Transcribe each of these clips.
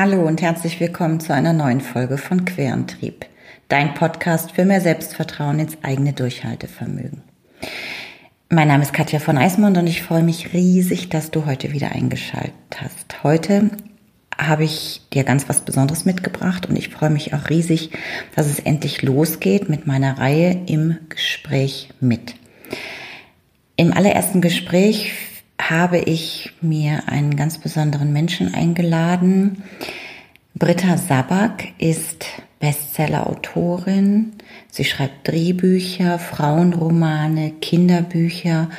Hallo und herzlich willkommen zu einer neuen Folge von Querantrieb, dein Podcast für mehr Selbstvertrauen ins eigene Durchhaltevermögen. Mein Name ist Katja von Eismond und ich freue mich riesig, dass du heute wieder eingeschaltet hast. Heute habe ich dir ganz was Besonderes mitgebracht und ich freue mich auch riesig, dass es endlich losgeht mit meiner Reihe im Gespräch mit. Im allerersten Gespräch habe ich mir einen ganz besonderen Menschen eingeladen. Britta Sabak ist Bestseller-Autorin. Sie schreibt Drehbücher, Frauenromane, Kinderbücher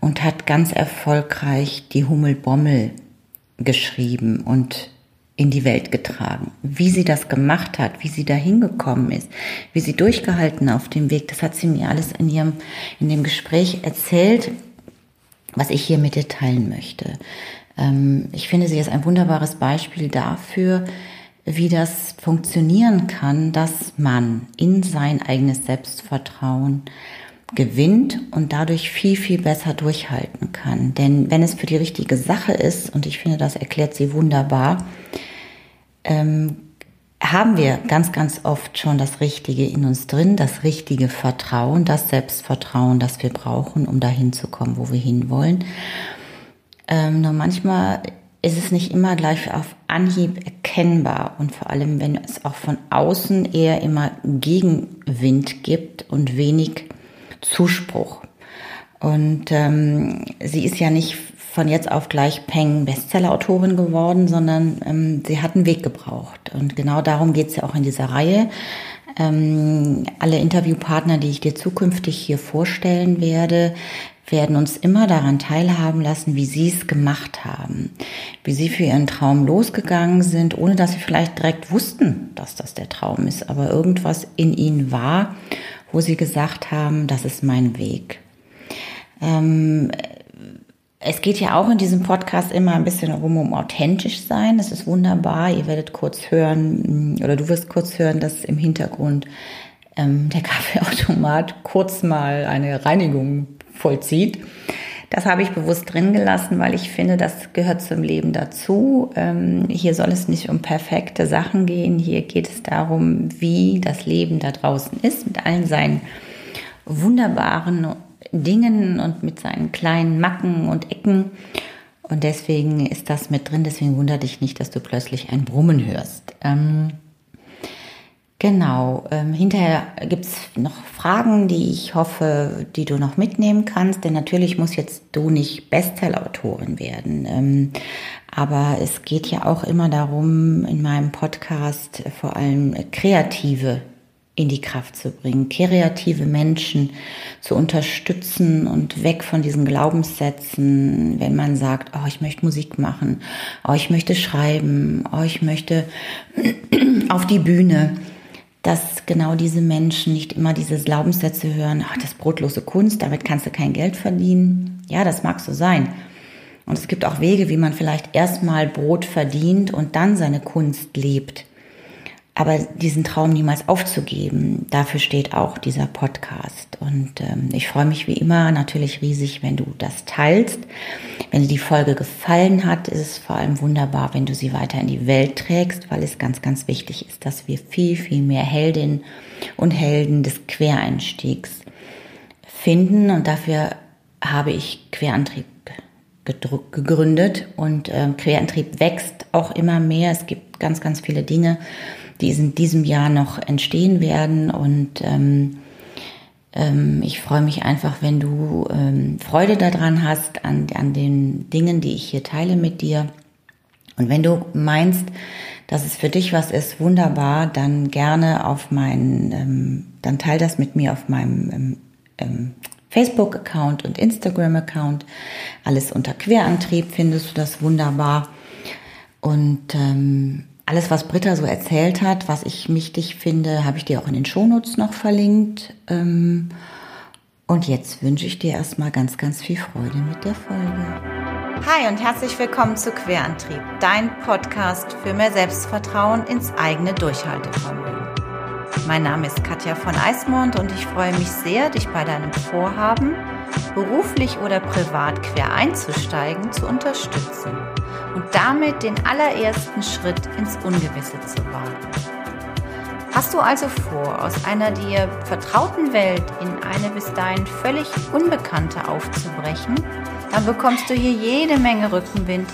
und hat ganz erfolgreich die Hummelbommel geschrieben und in die Welt getragen. Wie sie das gemacht hat, wie sie da hingekommen ist, wie sie durchgehalten auf dem Weg, das hat sie mir alles in ihrem, in dem Gespräch erzählt was ich hier mit dir teilen möchte. Ähm, ich finde, sie ist ein wunderbares Beispiel dafür, wie das funktionieren kann, dass man in sein eigenes Selbstvertrauen gewinnt und dadurch viel, viel besser durchhalten kann. Denn wenn es für die richtige Sache ist, und ich finde, das erklärt sie wunderbar, ähm, haben wir ganz, ganz oft schon das Richtige in uns drin, das richtige Vertrauen, das Selbstvertrauen, das wir brauchen, um dahin zu kommen, wo wir hinwollen. Ähm, nur manchmal ist es nicht immer gleich auf Anhieb erkennbar und vor allem, wenn es auch von außen eher immer Gegenwind gibt und wenig Zuspruch. Und ähm, sie ist ja nicht von jetzt auf gleich Peng Bestseller-Autorin geworden, sondern ähm, sie hat einen Weg gebraucht. Und genau darum geht es ja auch in dieser Reihe. Ähm, alle Interviewpartner, die ich dir zukünftig hier vorstellen werde, werden uns immer daran teilhaben lassen, wie sie es gemacht haben, wie sie für ihren Traum losgegangen sind, ohne dass sie vielleicht direkt wussten, dass das der Traum ist, aber irgendwas in ihnen war, wo sie gesagt haben, das ist mein Weg. Ähm, es geht ja auch in diesem Podcast immer ein bisschen darum, um authentisch sein. Das ist wunderbar. Ihr werdet kurz hören, mm, oder du wirst kurz hören, dass im Hintergrund ähm, der Kaffeeautomat kurz mal eine Reinigung vollzieht. Das habe ich bewusst drin gelassen, weil ich finde, das gehört zum Leben dazu. Ähm, hier soll es nicht um perfekte Sachen gehen. Hier geht es darum, wie das Leben da draußen ist, mit allen seinen wunderbaren Dingen und mit seinen kleinen Macken und Ecken. Und deswegen ist das mit drin. Deswegen wundert dich nicht, dass du plötzlich ein Brummen hörst. Ähm, genau. Ähm, hinterher gibt es noch Fragen, die ich hoffe, die du noch mitnehmen kannst. Denn natürlich muss jetzt du nicht Bestseller-Autorin werden. Ähm, aber es geht ja auch immer darum, in meinem Podcast vor allem kreative in die Kraft zu bringen, kreative Menschen zu unterstützen und weg von diesen Glaubenssätzen, wenn man sagt, oh, ich möchte Musik machen, oh, ich möchte schreiben, oh, ich möchte auf die Bühne, dass genau diese Menschen nicht immer diese Glaubenssätze hören, ach, das brotlose Kunst, damit kannst du kein Geld verdienen. Ja, das mag so sein. Und es gibt auch Wege, wie man vielleicht erstmal Brot verdient und dann seine Kunst lebt. Aber diesen Traum niemals aufzugeben, dafür steht auch dieser Podcast. Und ähm, ich freue mich wie immer natürlich riesig, wenn du das teilst. Wenn dir die Folge gefallen hat, ist es vor allem wunderbar, wenn du sie weiter in die Welt trägst, weil es ganz, ganz wichtig ist, dass wir viel, viel mehr Heldinnen und Helden des Quereinstiegs finden. Und dafür habe ich Querantrieb gegründet und äh, Querantrieb wächst auch immer mehr. Es gibt ganz, ganz viele Dinge, die in diesem Jahr noch entstehen werden. Und ähm, ähm, ich freue mich einfach, wenn du ähm, Freude daran hast, an, an den Dingen, die ich hier teile mit dir. Und wenn du meinst, dass es für dich was ist, wunderbar, dann gerne auf meinen, ähm, dann teil das mit mir auf meinem ähm, ähm, Facebook-Account und Instagram-Account. Alles unter Querantrieb findest du das wunderbar. Und ähm, alles, was Britta so erzählt hat, was ich wichtig finde, habe ich dir auch in den Shownotes noch verlinkt. Ähm, und jetzt wünsche ich dir erstmal ganz, ganz viel Freude mit der Folge. Hi und herzlich willkommen zu Querantrieb, dein Podcast für mehr Selbstvertrauen ins eigene Durchhaltevermögen. Mein Name ist Katja von Eismond und ich freue mich sehr, dich bei deinem Vorhaben, beruflich oder privat quer einzusteigen, zu unterstützen und damit den allerersten Schritt ins Ungewisse zu wagen. Hast du also vor, aus einer dir vertrauten Welt in eine bis dahin völlig unbekannte aufzubrechen, dann bekommst du hier jede Menge Rückenwind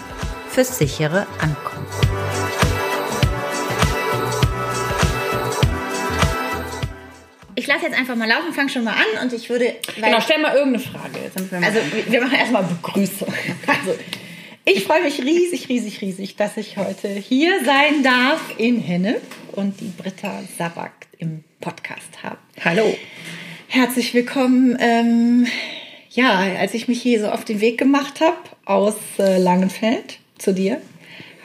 fürs sichere Ankommen. Ich lasse jetzt einfach mal laufen, fang schon mal an und ich würde. Genau, stell mal irgendeine Frage. also, wir machen erstmal Begrüßung. Also, ich freue mich riesig, riesig, riesig, dass ich heute hier sein darf in Henne und die Britta Sabak im Podcast habe. Hallo. Herzlich willkommen. Ähm, ja, als ich mich hier so auf den Weg gemacht habe aus äh, Langenfeld zu dir,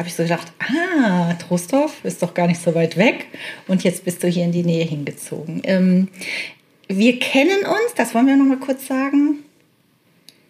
habe ich so gedacht, ah, Trostorf ist doch gar nicht so weit weg und jetzt bist du hier in die Nähe hingezogen. Ähm, wir kennen uns, das wollen wir noch mal kurz sagen.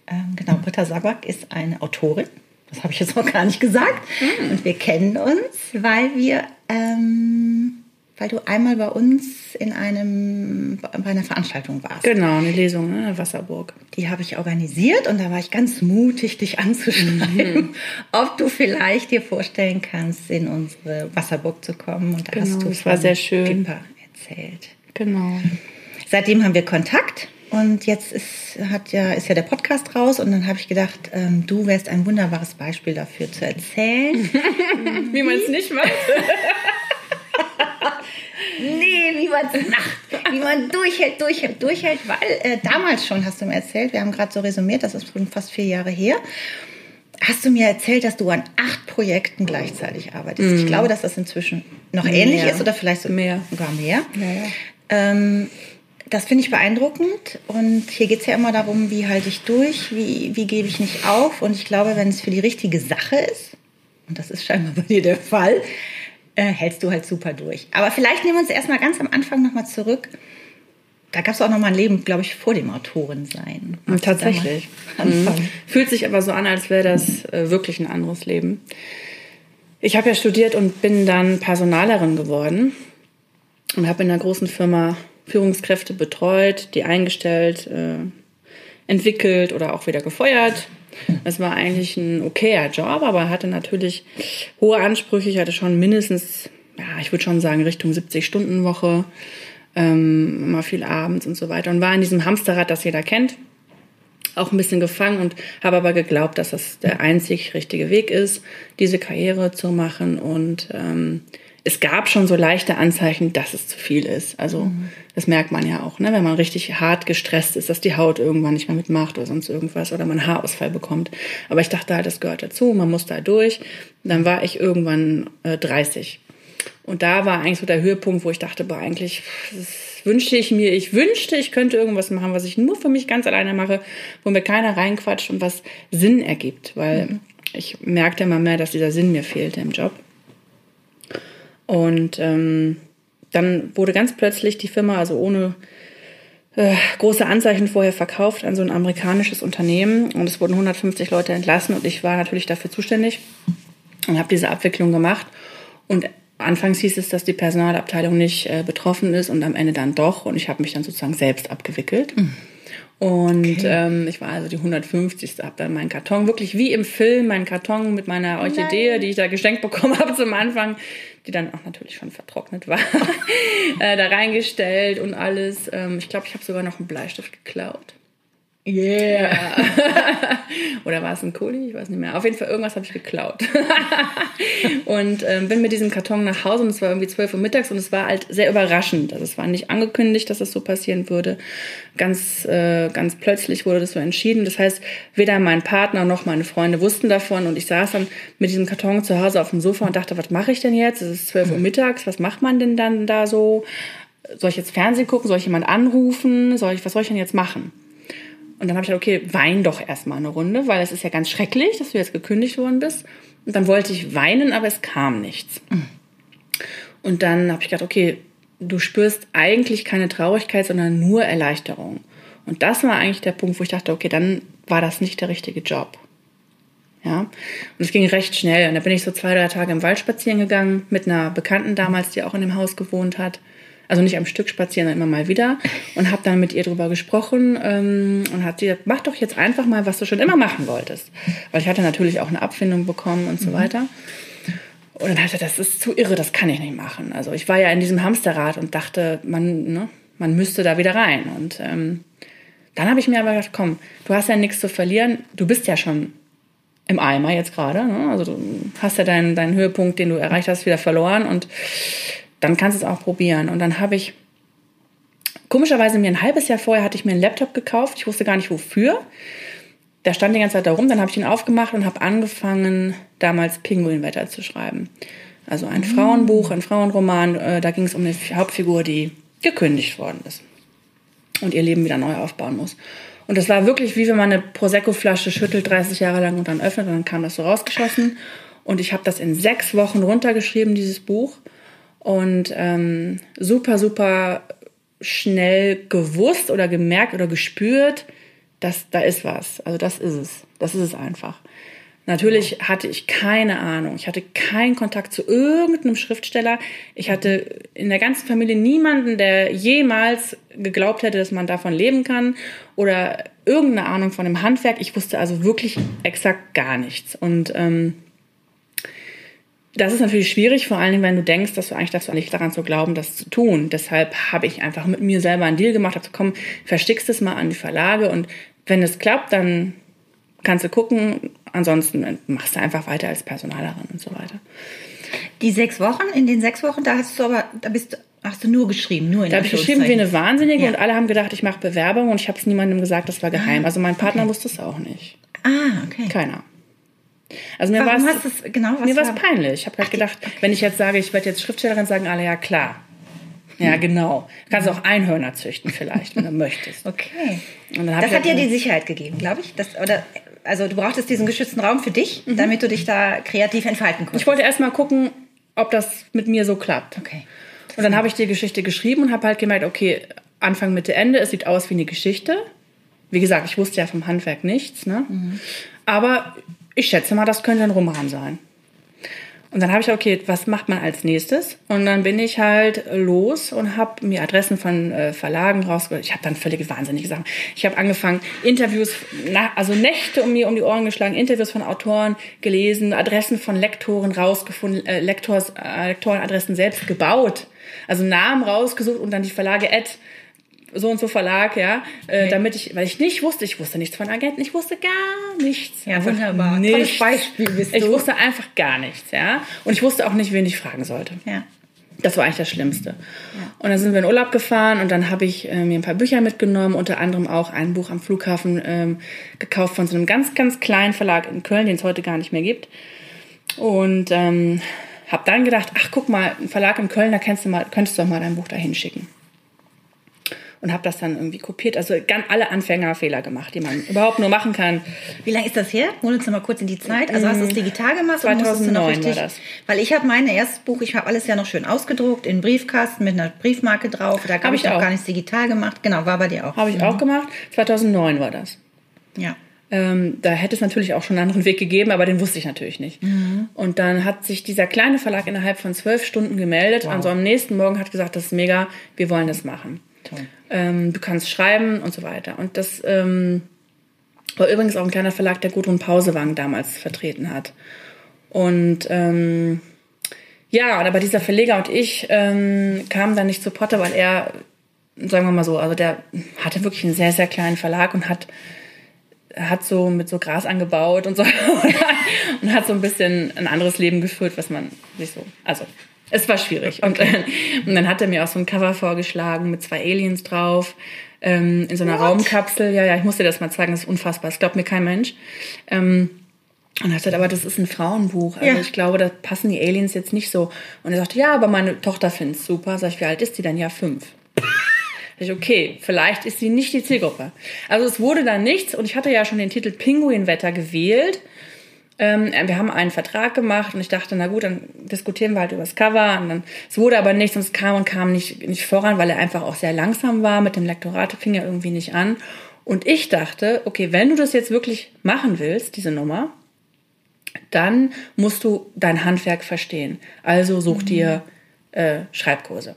Ähm, genau, Britta Sabak ist eine Autorin das habe ich jetzt noch gar nicht gesagt. Mhm. Und wir kennen uns, weil wir, ähm, weil du einmal bei uns in einem, bei einer Veranstaltung warst. Genau, eine Lesung ne, in der Wasserburg. Die habe ich organisiert und da war ich ganz mutig, dich anzuschreiben, mhm. ob du vielleicht dir vorstellen kannst, in unsere Wasserburg zu kommen. Und da genau, hast du das war sehr schön. Pippa erzählt. Genau. Seitdem haben wir Kontakt. Und jetzt ist, hat ja, ist ja der Podcast raus und dann habe ich gedacht, ähm, du wärst ein wunderbares Beispiel dafür zu erzählen. wie man es nicht macht. nee, wie man es macht. Wie man durchhält, durchhält, durchhält. Weil äh, damals schon hast du mir erzählt, wir haben gerade so resümiert, das ist fast vier Jahre her, hast du mir erzählt, dass du an acht Projekten gleichzeitig arbeitest. Mm. Ich mhm. glaube, dass das inzwischen noch ähnlich ist oder vielleicht sogar mehr. Mehr. Ja, ja. Ähm, das finde ich beeindruckend und hier geht es ja immer darum, wie halte ich durch, wie, wie gebe ich nicht auf und ich glaube, wenn es für die richtige Sache ist, und das ist scheinbar bei dir der Fall, äh, hältst du halt super durch. Aber vielleicht nehmen wir uns erstmal ganz am Anfang nochmal zurück. Da gab es auch noch mal ein Leben, glaube ich, vor dem Autorensein. Tatsächlich. Mhm. Fühlt sich aber so an, als wäre das äh, wirklich ein anderes Leben. Ich habe ja studiert und bin dann Personalerin geworden und habe in einer großen Firma Führungskräfte betreut, die eingestellt, äh, entwickelt oder auch wieder gefeuert. Das war eigentlich ein okayer Job, aber hatte natürlich hohe Ansprüche. Ich hatte schon mindestens, ja, ich würde schon sagen, Richtung 70-Stunden-Woche, ähm, immer viel abends und so weiter. Und war in diesem Hamsterrad, das jeder kennt, auch ein bisschen gefangen und habe aber geglaubt, dass das der einzig richtige Weg ist, diese Karriere zu machen und ähm, es gab schon so leichte Anzeichen, dass es zu viel ist. Also mhm. das merkt man ja auch, ne? wenn man richtig hart gestresst ist, dass die Haut irgendwann nicht mehr mitmacht oder sonst irgendwas oder man Haarausfall bekommt. Aber ich dachte halt, das gehört dazu, man muss da durch. dann war ich irgendwann äh, 30. Und da war eigentlich so der Höhepunkt, wo ich dachte, boah, eigentlich wünschte ich mir, ich wünschte, ich könnte irgendwas machen, was ich nur für mich ganz alleine mache, wo mir keiner reinquatscht und was Sinn ergibt. Weil mhm. ich merkte immer mehr, dass dieser Sinn mir fehlte im Job. Und ähm, dann wurde ganz plötzlich die Firma, also ohne äh, große Anzeichen vorher verkauft an so ein amerikanisches Unternehmen und es wurden 150 Leute entlassen und ich war natürlich dafür zuständig und habe diese Abwicklung gemacht und anfangs hieß es, dass die Personalabteilung nicht äh, betroffen ist und am Ende dann doch und ich habe mich dann sozusagen selbst abgewickelt. Mhm. Und okay. ähm, ich war also die 150. Habe dann meinen Karton, wirklich wie im Film, meinen Karton mit meiner Orchidee, Nein. die ich da geschenkt bekommen habe zum Anfang, die dann auch natürlich schon vertrocknet war, äh, da reingestellt und alles. Ähm, ich glaube, ich habe sogar noch einen Bleistift geklaut. Yeah. Oder war es ein Kuli? Ich weiß nicht mehr. Auf jeden Fall irgendwas habe ich geklaut. und ähm, bin mit diesem Karton nach Hause und es war irgendwie 12 Uhr mittags und es war halt sehr überraschend. Also es war nicht angekündigt, dass das so passieren würde. Ganz, äh, ganz plötzlich wurde das so entschieden. Das heißt, weder mein Partner noch meine Freunde wussten davon und ich saß dann mit diesem Karton zu Hause auf dem Sofa und dachte, was mache ich denn jetzt? Es ist 12 Uhr mittags, was macht man denn dann da so? Soll ich jetzt Fernsehen gucken? Soll ich jemand anrufen? Soll ich, was soll ich denn jetzt machen? Und dann habe ich gedacht, okay, wein doch erstmal eine Runde, weil es ist ja ganz schrecklich, dass du jetzt gekündigt worden bist. Und dann wollte ich weinen, aber es kam nichts. Und dann habe ich gedacht, okay, du spürst eigentlich keine Traurigkeit, sondern nur Erleichterung. Und das war eigentlich der Punkt, wo ich dachte, okay, dann war das nicht der richtige Job. Ja, und es ging recht schnell. Und da bin ich so zwei, drei Tage im Wald spazieren gegangen mit einer Bekannten damals, die auch in dem Haus gewohnt hat Also nicht am Stück spazieren, sondern immer mal wieder. Und habe dann mit ihr drüber gesprochen ähm, und hat sie gesagt, mach doch jetzt einfach mal, was du schon immer machen wolltest. Weil ich hatte natürlich auch eine Abfindung bekommen und so mhm. weiter. Und dann hatte das ist zu irre, das kann ich nicht machen. Also ich war ja in diesem Hamsterrad und dachte, man, ne, man müsste da wieder rein. Und ähm, dann habe ich mir aber gedacht, komm, du hast ja nichts zu verlieren, du bist ja schon im Eimer jetzt gerade. Ne? Also du hast ja deinen, deinen Höhepunkt, den du erreicht hast, wieder verloren und dann kannst du es auch probieren. Und dann habe ich komischerweise mir ein halbes Jahr vorher hatte ich mir einen Laptop gekauft. Ich wusste gar nicht wofür. Der stand die ganze Zeit da rum. Dann habe ich ihn aufgemacht und habe angefangen, damals Pinguinwetter zu schreiben. Also ein. Frauenbuch, ein Frauenroman. Äh, da ging es um eine Hauptfigur, die gekündigt worden ist und ihr Leben wieder neu aufbauen muss. Und das war wirklich wie wenn man eine Prosecco-Flasche schüttelt 30 Jahre lang und dann öffnet und dann kam das so rausgeschossen. Und ich habe das in sechs Wochen runtergeschrieben, dieses Buch. Und ähm, super, super schnell gewusst oder gemerkt oder gespürt, dass da ist was. Also das ist es. Das ist es einfach. Natürlich hatte ich keine Ahnung. Ich hatte keinen Kontakt zu irgendeinem Schriftsteller. Ich hatte in der ganzen Familie niemanden, der jemals geglaubt hätte, dass man davon leben kann oder irgendeine Ahnung von dem Handwerk. Ich wusste also wirklich exakt gar nichts. Und ähm, das ist natürlich schwierig, vor allen Dingen, wenn du denkst, dass du eigentlich dazu nicht daran zu glauben, das zu tun. Deshalb habe ich einfach mit mir selber einen Deal gemacht, habe gesagt, komm, verstickst es mal an die Verlage und wenn es klappt, dann kannst du gucken. Ansonsten machst du einfach weiter als Personalerin und so weiter. Die sechs Wochen, in den sechs Wochen, da hast du aber, da bist du, hast du nur geschrieben, nur in Da habe ich geschrieben wie eine Wahnsinnige ja. und alle haben gedacht, ich mache Bewerbung und ich habe es niemandem gesagt, das war geheim. Ah, also mein Partner okay. wusste es auch nicht. Ah, okay. Keiner. Also mir war es genau, mir war es peinlich. Ich habe halt gedacht, okay. wenn ich jetzt sage, ich werde jetzt Schriftstellerin, sagen alle ja klar. Ja, hm. genau. Du kannst auch Einhörner züchten vielleicht, wenn du möchtest. Okay. das hat halt dir die Sicherheit gegeben, glaube ich. Das, oder also du brauchtest diesen geschützten Raum für dich, mhm. damit du dich da kreativ entfalten konntest. Ich wollte erst mal gucken, ob das mit mir so klappt. Okay. Und dann habe ich die Geschichte geschrieben und habe halt gemerkt, okay, Anfang, Mitte, Ende, es sieht aus wie eine Geschichte. Wie gesagt, ich wusste ja vom Handwerk nichts, ne? Mhm. Aber ich schätze mal, das könnte ein Roman sein. Und dann habe ich, okay, was macht man als nächstes? Und dann bin ich halt los und habe mir Adressen von äh, Verlagen rausgeholt. Ich habe dann völlig wahnsinnige Sachen. Ich habe angefangen, Interviews, na, also Nächte um mir um die Ohren geschlagen, Interviews von Autoren gelesen, Adressen von Lektoren rausgefunden, äh, Lektors, äh, Lektorenadressen selbst gebaut. Also Namen rausgesucht und dann die Verlage Ad so und so Verlag, ja, äh, okay. damit ich, weil ich nicht wusste, ich wusste nichts von Agenten, ich wusste gar nichts. Ja, wunderbar. Nichts. Tolles Beispiel bist du. Ich wusste einfach gar nichts, ja. Und ich wusste auch nicht, wen ich fragen sollte. Ja. Das war eigentlich das Schlimmste. Ja. Und dann sind wir in Urlaub gefahren und dann habe ich äh, mir ein paar Bücher mitgenommen, unter anderem auch ein Buch am Flughafen ähm, gekauft von so einem ganz, ganz kleinen Verlag in Köln, den es heute gar nicht mehr gibt. Und ähm, habe dann gedacht, ach guck mal, ein Verlag in Köln, da kennst du mal, könntest du doch mal dein Buch da hinschicken und habe das dann irgendwie kopiert. Also ganz alle Anfängerfehler gemacht, die man überhaupt nur machen kann. Wie lange ist das her? Hol uns noch mal kurz in die Zeit. Also hast du es digital gemacht? 2009 richtig, war das. Weil ich habe mein erstes Buch, ich habe alles ja noch schön ausgedruckt in Briefkasten mit einer Briefmarke drauf. Da habe ich, ich auch gar nichts digital gemacht. Genau, war bei dir auch. Habe ich mhm. auch gemacht. 2009 war das. Ja. Ähm, da hätte es natürlich auch schon einen anderen Weg gegeben, aber den wusste ich natürlich nicht. Mhm. Und dann hat sich dieser kleine Verlag innerhalb von zwölf Stunden gemeldet. Wow. Also am nächsten Morgen hat gesagt, das ist mega, wir wollen das machen. Ähm, du kannst schreiben und so weiter. Und das ähm, war übrigens auch ein kleiner Verlag, der Gudrun Pausewang damals vertreten hat. Und ähm, ja, aber dieser Verleger und ich ähm, kamen dann nicht zu Potter, weil er, sagen wir mal so, also der hatte wirklich einen sehr, sehr kleinen Verlag und hat hat so mit so Gras angebaut und so und hat so ein bisschen ein anderes Leben geführt, was man nicht so, also es war schwierig. Und, äh, und dann hat er mir auch so ein Cover vorgeschlagen mit zwei Aliens drauf. Ähm, in so einer What? Raumkapsel. Ja, ja, ich muss dir das mal zeigen, das ist unfassbar. Das glaubt mir kein Mensch. Ähm, und er hat gesagt, aber das ist ein Frauenbuch. Also ja. ich glaube, da passen die Aliens jetzt nicht so. Und er sagte, ja, aber meine Tochter findet es super. Sag ich, wie alt ist die dann? Ja, fünf. Ich, okay, vielleicht ist sie nicht die Zielgruppe. Also es wurde dann nichts und ich hatte ja schon den Titel Pinguinwetter gewählt ähm, wir haben einen Vertrag gemacht und ich dachte, na gut, dann diskutieren wir halt über das Cover. Und dann, es wurde aber nichts und es kam und kam nicht, nicht voran, weil er einfach auch sehr langsam war. Mit dem Lektorat fing er irgendwie nicht an. Und ich dachte, okay, wenn du das jetzt wirklich machen willst, diese Nummer, dann musst du dein Handwerk verstehen. Also such mhm. dir äh, Schreibkurse.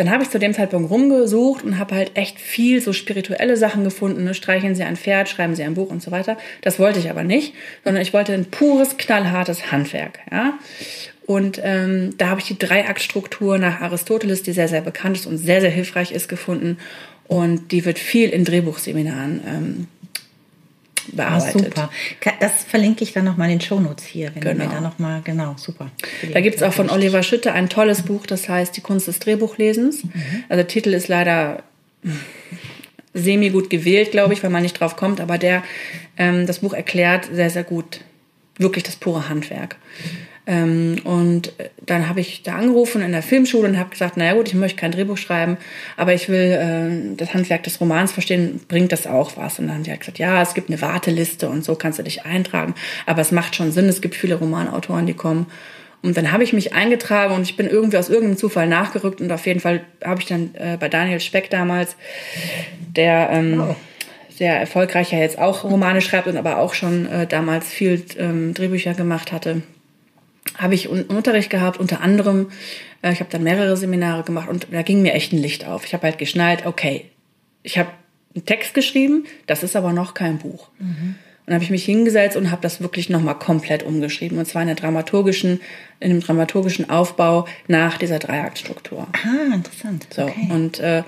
Dann habe ich zu dem Zeitpunkt rumgesucht und habe halt echt viel so spirituelle Sachen gefunden. Ne? Streicheln Sie ein Pferd, schreiben Sie ein Buch und so weiter. Das wollte ich aber nicht, sondern ich wollte ein pures, knallhartes Handwerk. Ja? Und ähm, da habe ich die Dreiaktstruktur nach Aristoteles, die sehr, sehr bekannt ist und sehr, sehr hilfreich ist, gefunden. Und die wird viel in Drehbuchseminaren ähm, bearbeitet. Ah, super. Das verlinke ich dann nochmal in den Shownotes hier, wenn genau. mir da nochmal, genau, super. Da gibt es auch von Oliver Schütte ein tolles Buch, das heißt Die Kunst des Drehbuchlesens. Mhm. Also der Titel ist leider semi gut gewählt, glaube ich, weil man nicht drauf kommt, aber der ähm, das Buch erklärt sehr, sehr gut wirklich das pure Handwerk. Ähm, und dann habe ich da angerufen in der Filmschule und habe gesagt, naja gut, ich möchte kein Drehbuch schreiben, aber ich will äh, das Handwerk des Romans verstehen, bringt das auch was? Und dann haben die halt gesagt, ja, es gibt eine Warteliste und so kannst du dich eintragen, aber es macht schon Sinn, es gibt viele Romanautoren, die kommen. Und dann habe ich mich eingetragen und ich bin irgendwie aus irgendeinem Zufall nachgerückt und auf jeden Fall habe ich dann äh, bei Daniel Speck damals, der ähm, oh. sehr erfolgreich ja jetzt auch Romane schreibt und aber auch schon äh, damals viel ähm, Drehbücher gemacht hatte, habe ich Unterricht gehabt, unter anderem, äh, ich habe dann mehrere Seminare gemacht und da ging mir echt ein Licht auf. Ich habe halt geschnallt, okay, ich habe einen Text geschrieben, das ist aber noch kein Buch. Mhm. Und habe ich mich hingesetzt und habe das wirklich nochmal komplett umgeschrieben. Und zwar in, der dramaturgischen, in dem dramaturgischen Aufbau nach dieser Dreiaktstruktur. Ah, interessant. So, okay. und äh,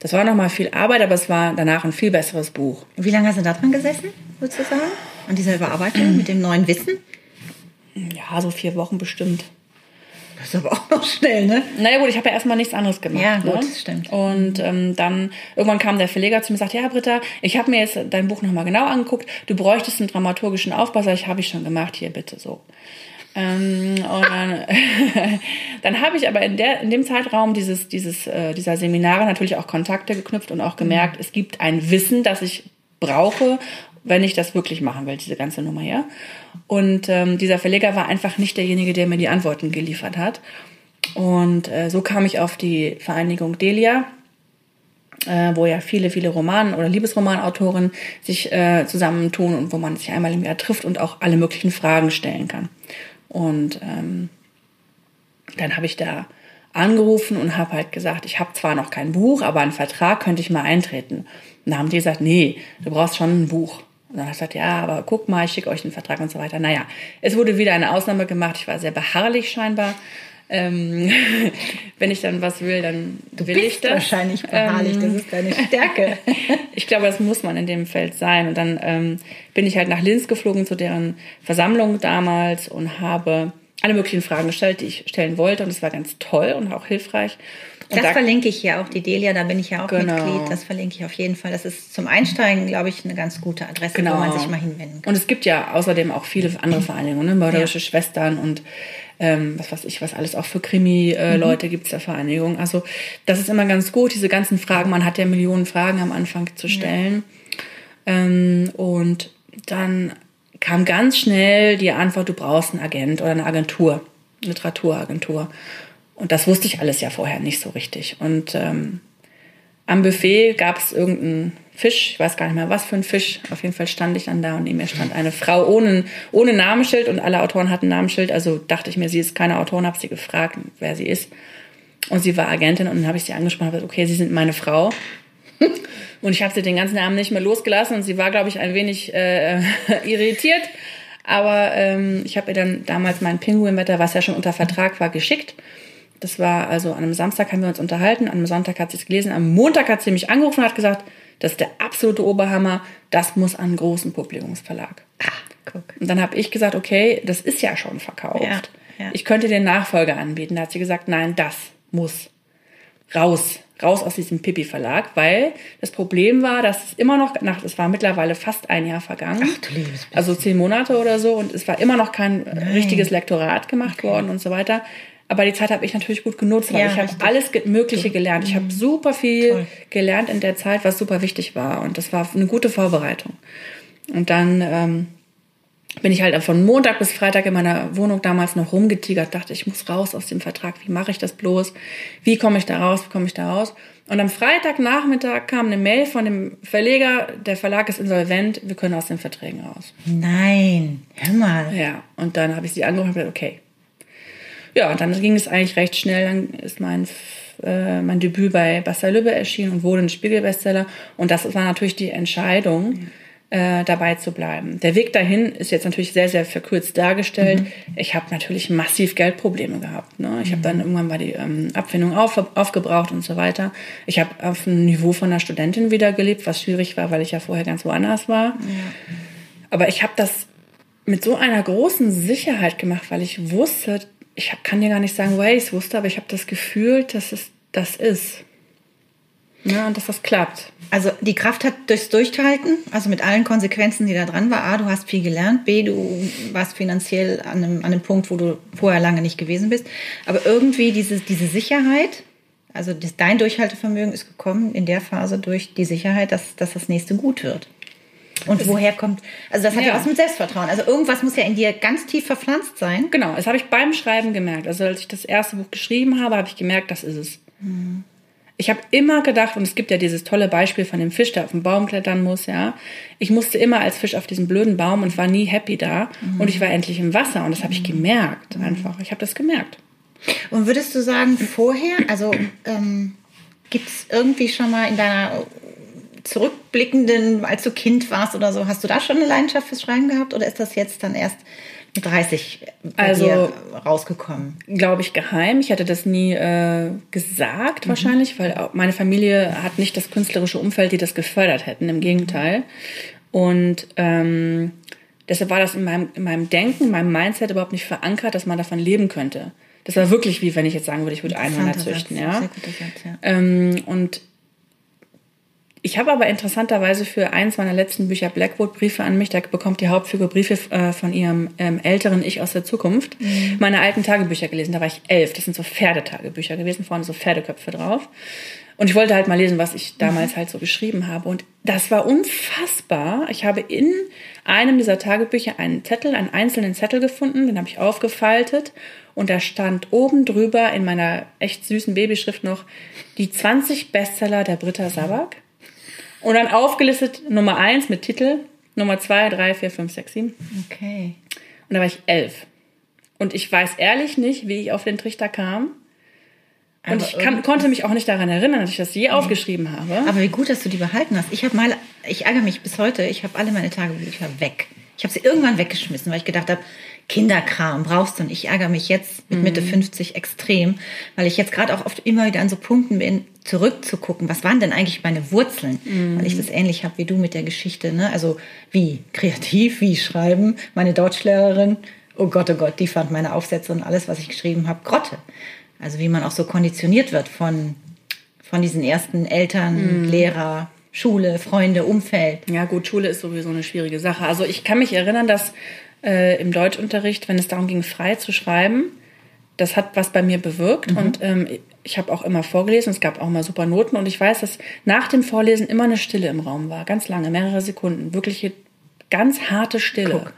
das war nochmal viel Arbeit, aber es war danach ein viel besseres Buch. Wie lange hast du da dran gesessen, würdest du sagen? An dieser Überarbeitung mit dem neuen Wissen? Ja, so vier Wochen bestimmt. Das ist aber auch noch schnell, ne? Naja gut, ich habe ja erstmal nichts anderes gemacht. Ja, gut, ne? das stimmt. Und ähm, dann irgendwann kam der Verleger zu mir und sagte, ja Britta, ich habe mir jetzt dein Buch nochmal genau angeguckt, du bräuchtest einen dramaturgischen Aufbau, sag ich, habe ich schon gemacht, hier bitte so. Ähm, und dann, dann habe ich aber in, der, in dem Zeitraum dieses, dieses, äh, dieser Seminare natürlich auch Kontakte geknüpft und auch gemerkt, mhm. es gibt ein Wissen, das ich brauche, wenn ich das wirklich machen will, diese ganze Nummer hier. Und ähm, dieser Verleger war einfach nicht derjenige, der mir die Antworten geliefert hat. Und äh, so kam ich auf die Vereinigung Delia, äh, wo ja viele, viele Roman- oder Liebesromanautoren sich äh, zusammentun und wo man sich einmal im Jahr trifft und auch alle möglichen Fragen stellen kann. Und ähm, dann habe ich da angerufen und habe halt gesagt, ich habe zwar noch kein Buch, aber einen Vertrag könnte ich mal eintreten. Und da haben die gesagt, nee, du brauchst schon ein Buch. Und dann hat er gesagt, ja, aber guck mal, ich schicke euch einen Vertrag und so weiter. Naja, es wurde wieder eine Ausnahme gemacht. Ich war sehr beharrlich scheinbar. Ähm, wenn ich dann was will, dann du will ich das. wahrscheinlich beharrlich, ähm, das ist deine Stärke. ich glaube, das muss man in dem Feld sein. Und dann ähm, bin ich halt nach Linz geflogen zu deren Versammlung damals und habe alle möglichen Fragen gestellt, die ich stellen wollte. Und es war ganz toll und auch hilfreich. Und das da, verlinke ich ja auch, die Delia, da bin ich ja auch genau. Mitglied. Das verlinke ich auf jeden Fall. Das ist zum Einsteigen, glaube ich, eine ganz gute Adresse, genau. wo man sich mal hinwenden kann. Und es gibt ja außerdem auch viele andere Vereinigungen, ne? mörderische ja. Schwestern und ähm, was weiß ich, was alles auch für Krimi-Leute äh, mhm. gibt es ja Vereinigungen. Also das ist immer ganz gut, diese ganzen Fragen. Man hat ja Millionen Fragen am Anfang zu stellen. Ja. Ähm, und dann kam ganz schnell die Antwort, du brauchst einen Agent oder eine Agentur, Literaturagentur. Und das wusste ich alles ja vorher nicht so richtig. Und ähm, am Buffet gab es irgendeinen Fisch, ich weiß gar nicht mehr, was für ein Fisch. Auf jeden Fall stand ich dann da und neben mir stand eine Frau ohne, ohne Namensschild und alle Autoren hatten Namensschild. Also dachte ich mir, sie ist keine Autorin, habe sie gefragt, wer sie ist. Und sie war Agentin und dann habe ich sie angesprochen, gesagt, okay, Sie sind meine Frau. Und ich habe sie den ganzen Abend nicht mehr losgelassen und sie war, glaube ich, ein wenig äh, irritiert. Aber ähm, ich habe ihr dann damals mein Pinguinwetter, was ja schon unter Vertrag war, geschickt. Das war also an einem Samstag haben wir uns unterhalten, an einem Sonntag hat sie es gelesen, am Montag hat sie mich angerufen und hat gesagt, das ist der absolute Oberhammer, das muss an einen großen Publikumsverlag. Ah, guck. Und dann habe ich gesagt, okay, das ist ja schon verkauft. Ja, ja. Ich könnte den Nachfolger anbieten. Da hat sie gesagt, nein, das muss raus, raus aus diesem Pippi-Verlag, weil das Problem war, dass es immer noch, nach, es war mittlerweile fast ein Jahr vergangen, Ach, du liebes also zehn Monate oder so, und es war immer noch kein Nein. richtiges Lektorat gemacht okay. worden und so weiter. Aber die Zeit habe ich natürlich gut genutzt, weil ja, ich habe alles Mögliche gelernt. Ich habe mhm. super viel Toll. gelernt in der Zeit, was super wichtig war. Und das war eine gute Vorbereitung. Und dann ähm, bin ich halt von Montag bis Freitag in meiner Wohnung damals noch rumgetigert, dachte, ich muss raus aus dem Vertrag. Wie mache ich das bloß? Wie komme ich da raus? Wie komme ich da raus? Und am Freitagnachmittag kam eine Mail von dem Verleger, der Verlag ist insolvent, wir können aus den Verträgen raus. Nein, hör mal. Ja, und dann habe ich sie angerufen und gesagt, okay, ja, und dann ging es eigentlich recht schnell. Dann ist mein äh, mein Debüt bei Basta Lübbe erschienen und wurde ein Spiegelbestseller. Und das war natürlich die Entscheidung. Äh, dabei zu bleiben. Der Weg dahin ist jetzt natürlich sehr, sehr verkürzt dargestellt. Mhm. Ich habe natürlich massiv Geldprobleme gehabt. Ne? Ich mhm. habe dann irgendwann mal die ähm, Abfindung auf, aufgebraucht und so weiter. Ich habe auf dem Niveau von einer Studentin wieder gelebt, was schwierig war, weil ich ja vorher ganz woanders war. Ja. Aber ich habe das mit so einer großen Sicherheit gemacht, weil ich wusste, ich kann dir gar nicht sagen, woher ich es wusste, aber ich habe das Gefühl, dass es das ist. Ja, und dass das klappt. Also die Kraft hat durchs Durchhalten, also mit allen Konsequenzen, die da dran war. A, du hast viel gelernt. B, du warst finanziell an einem, an einem Punkt, wo du vorher lange nicht gewesen bist. Aber irgendwie diese, diese Sicherheit, also das, dein Durchhaltevermögen ist gekommen in der Phase durch die Sicherheit, dass, dass das nächste gut wird. Und woher kommt, also das hat ja. ja was mit Selbstvertrauen. Also irgendwas muss ja in dir ganz tief verpflanzt sein. Genau, das habe ich beim Schreiben gemerkt. Also als ich das erste Buch geschrieben habe, habe ich gemerkt, das ist es. Mhm. Ich habe immer gedacht, und es gibt ja dieses tolle Beispiel von dem Fisch, der auf den Baum klettern muss, ja. Ich musste immer als Fisch auf diesen blöden Baum und war nie happy da. Mhm. Und ich war endlich im Wasser und das habe ich gemerkt einfach. Ich habe das gemerkt. Und würdest du sagen, vorher, also ähm, gibt es irgendwie schon mal in deiner zurückblickenden, als du Kind warst oder so, hast du da schon eine Leidenschaft fürs Schreiben gehabt oder ist das jetzt dann erst 30 also rausgekommen? Glaube ich geheim. Ich hatte das nie äh, gesagt mhm. wahrscheinlich, weil meine Familie hat nicht das künstlerische Umfeld, die das gefördert hätten. Im Gegenteil. Und ähm, deshalb war das in meinem, in meinem Denken, in meinem Mindset überhaupt nicht verankert, dass man davon leben könnte. Das war wirklich wie wenn ich jetzt sagen würde, ich würde Einhörner züchten. Ja? Sehr guter Satz, ja. Ähm, und ich habe aber interessanterweise für eins meiner letzten Bücher Blackwood Briefe an mich, da bekommt die Hauptfigur Briefe äh, von ihrem ähm, älteren Ich aus der Zukunft, mhm. meine alten Tagebücher gelesen. Da war ich elf. Das sind so Pferdetagebücher gewesen, vorne so Pferdeköpfe drauf. Und ich wollte halt mal lesen, was ich damals mhm. halt so geschrieben habe. Und das war unfassbar. Ich habe in einem dieser Tagebücher einen Zettel, einen einzelnen Zettel gefunden, den habe ich aufgefaltet. Und da stand oben drüber in meiner echt süßen Babyschrift noch die 20 Bestseller der Britta Sabak. Und dann aufgelistet Nummer 1 mit Titel, Nummer 2, 3, 4, 5, 6, 7. Okay. Und da war ich elf. Und ich weiß ehrlich nicht, wie ich auf den Trichter kam. Und aber ich kann, konnte mich auch nicht daran erinnern, dass ich das je nee. aufgeschrieben habe. Aber wie gut, dass du die behalten hast. Ich habe mal, ich ärgere mich bis heute, ich habe alle meine Tagebücher weg. Ich habe sie irgendwann weggeschmissen, weil ich gedacht habe, Kinderkram brauchst du. Und ich ärgere mich jetzt mit Mitte 50 mhm. extrem, weil ich jetzt gerade auch oft immer wieder an so Punkten bin, zurückzugucken, was waren denn eigentlich meine Wurzeln? Mhm. Weil ich das ähnlich habe wie du mit der Geschichte. Ne? Also wie kreativ, wie schreiben. Meine Deutschlehrerin, oh Gott, oh Gott, die fand meine Aufsätze und alles, was ich geschrieben habe, Grotte. Also wie man auch so konditioniert wird von, von diesen ersten Eltern, mhm. Lehrer, Schule, Freunde, Umfeld. Ja gut, Schule ist sowieso eine schwierige Sache. Also ich kann mich erinnern, dass äh, im Deutschunterricht, wenn es darum ging, frei zu schreiben, das hat was bei mir bewirkt mhm. und ähm, ich habe auch immer vorgelesen, es gab auch mal super Noten und ich weiß, dass nach dem Vorlesen immer eine Stille im Raum war, ganz lange, mehrere Sekunden, wirkliche ganz harte Stille. Guck,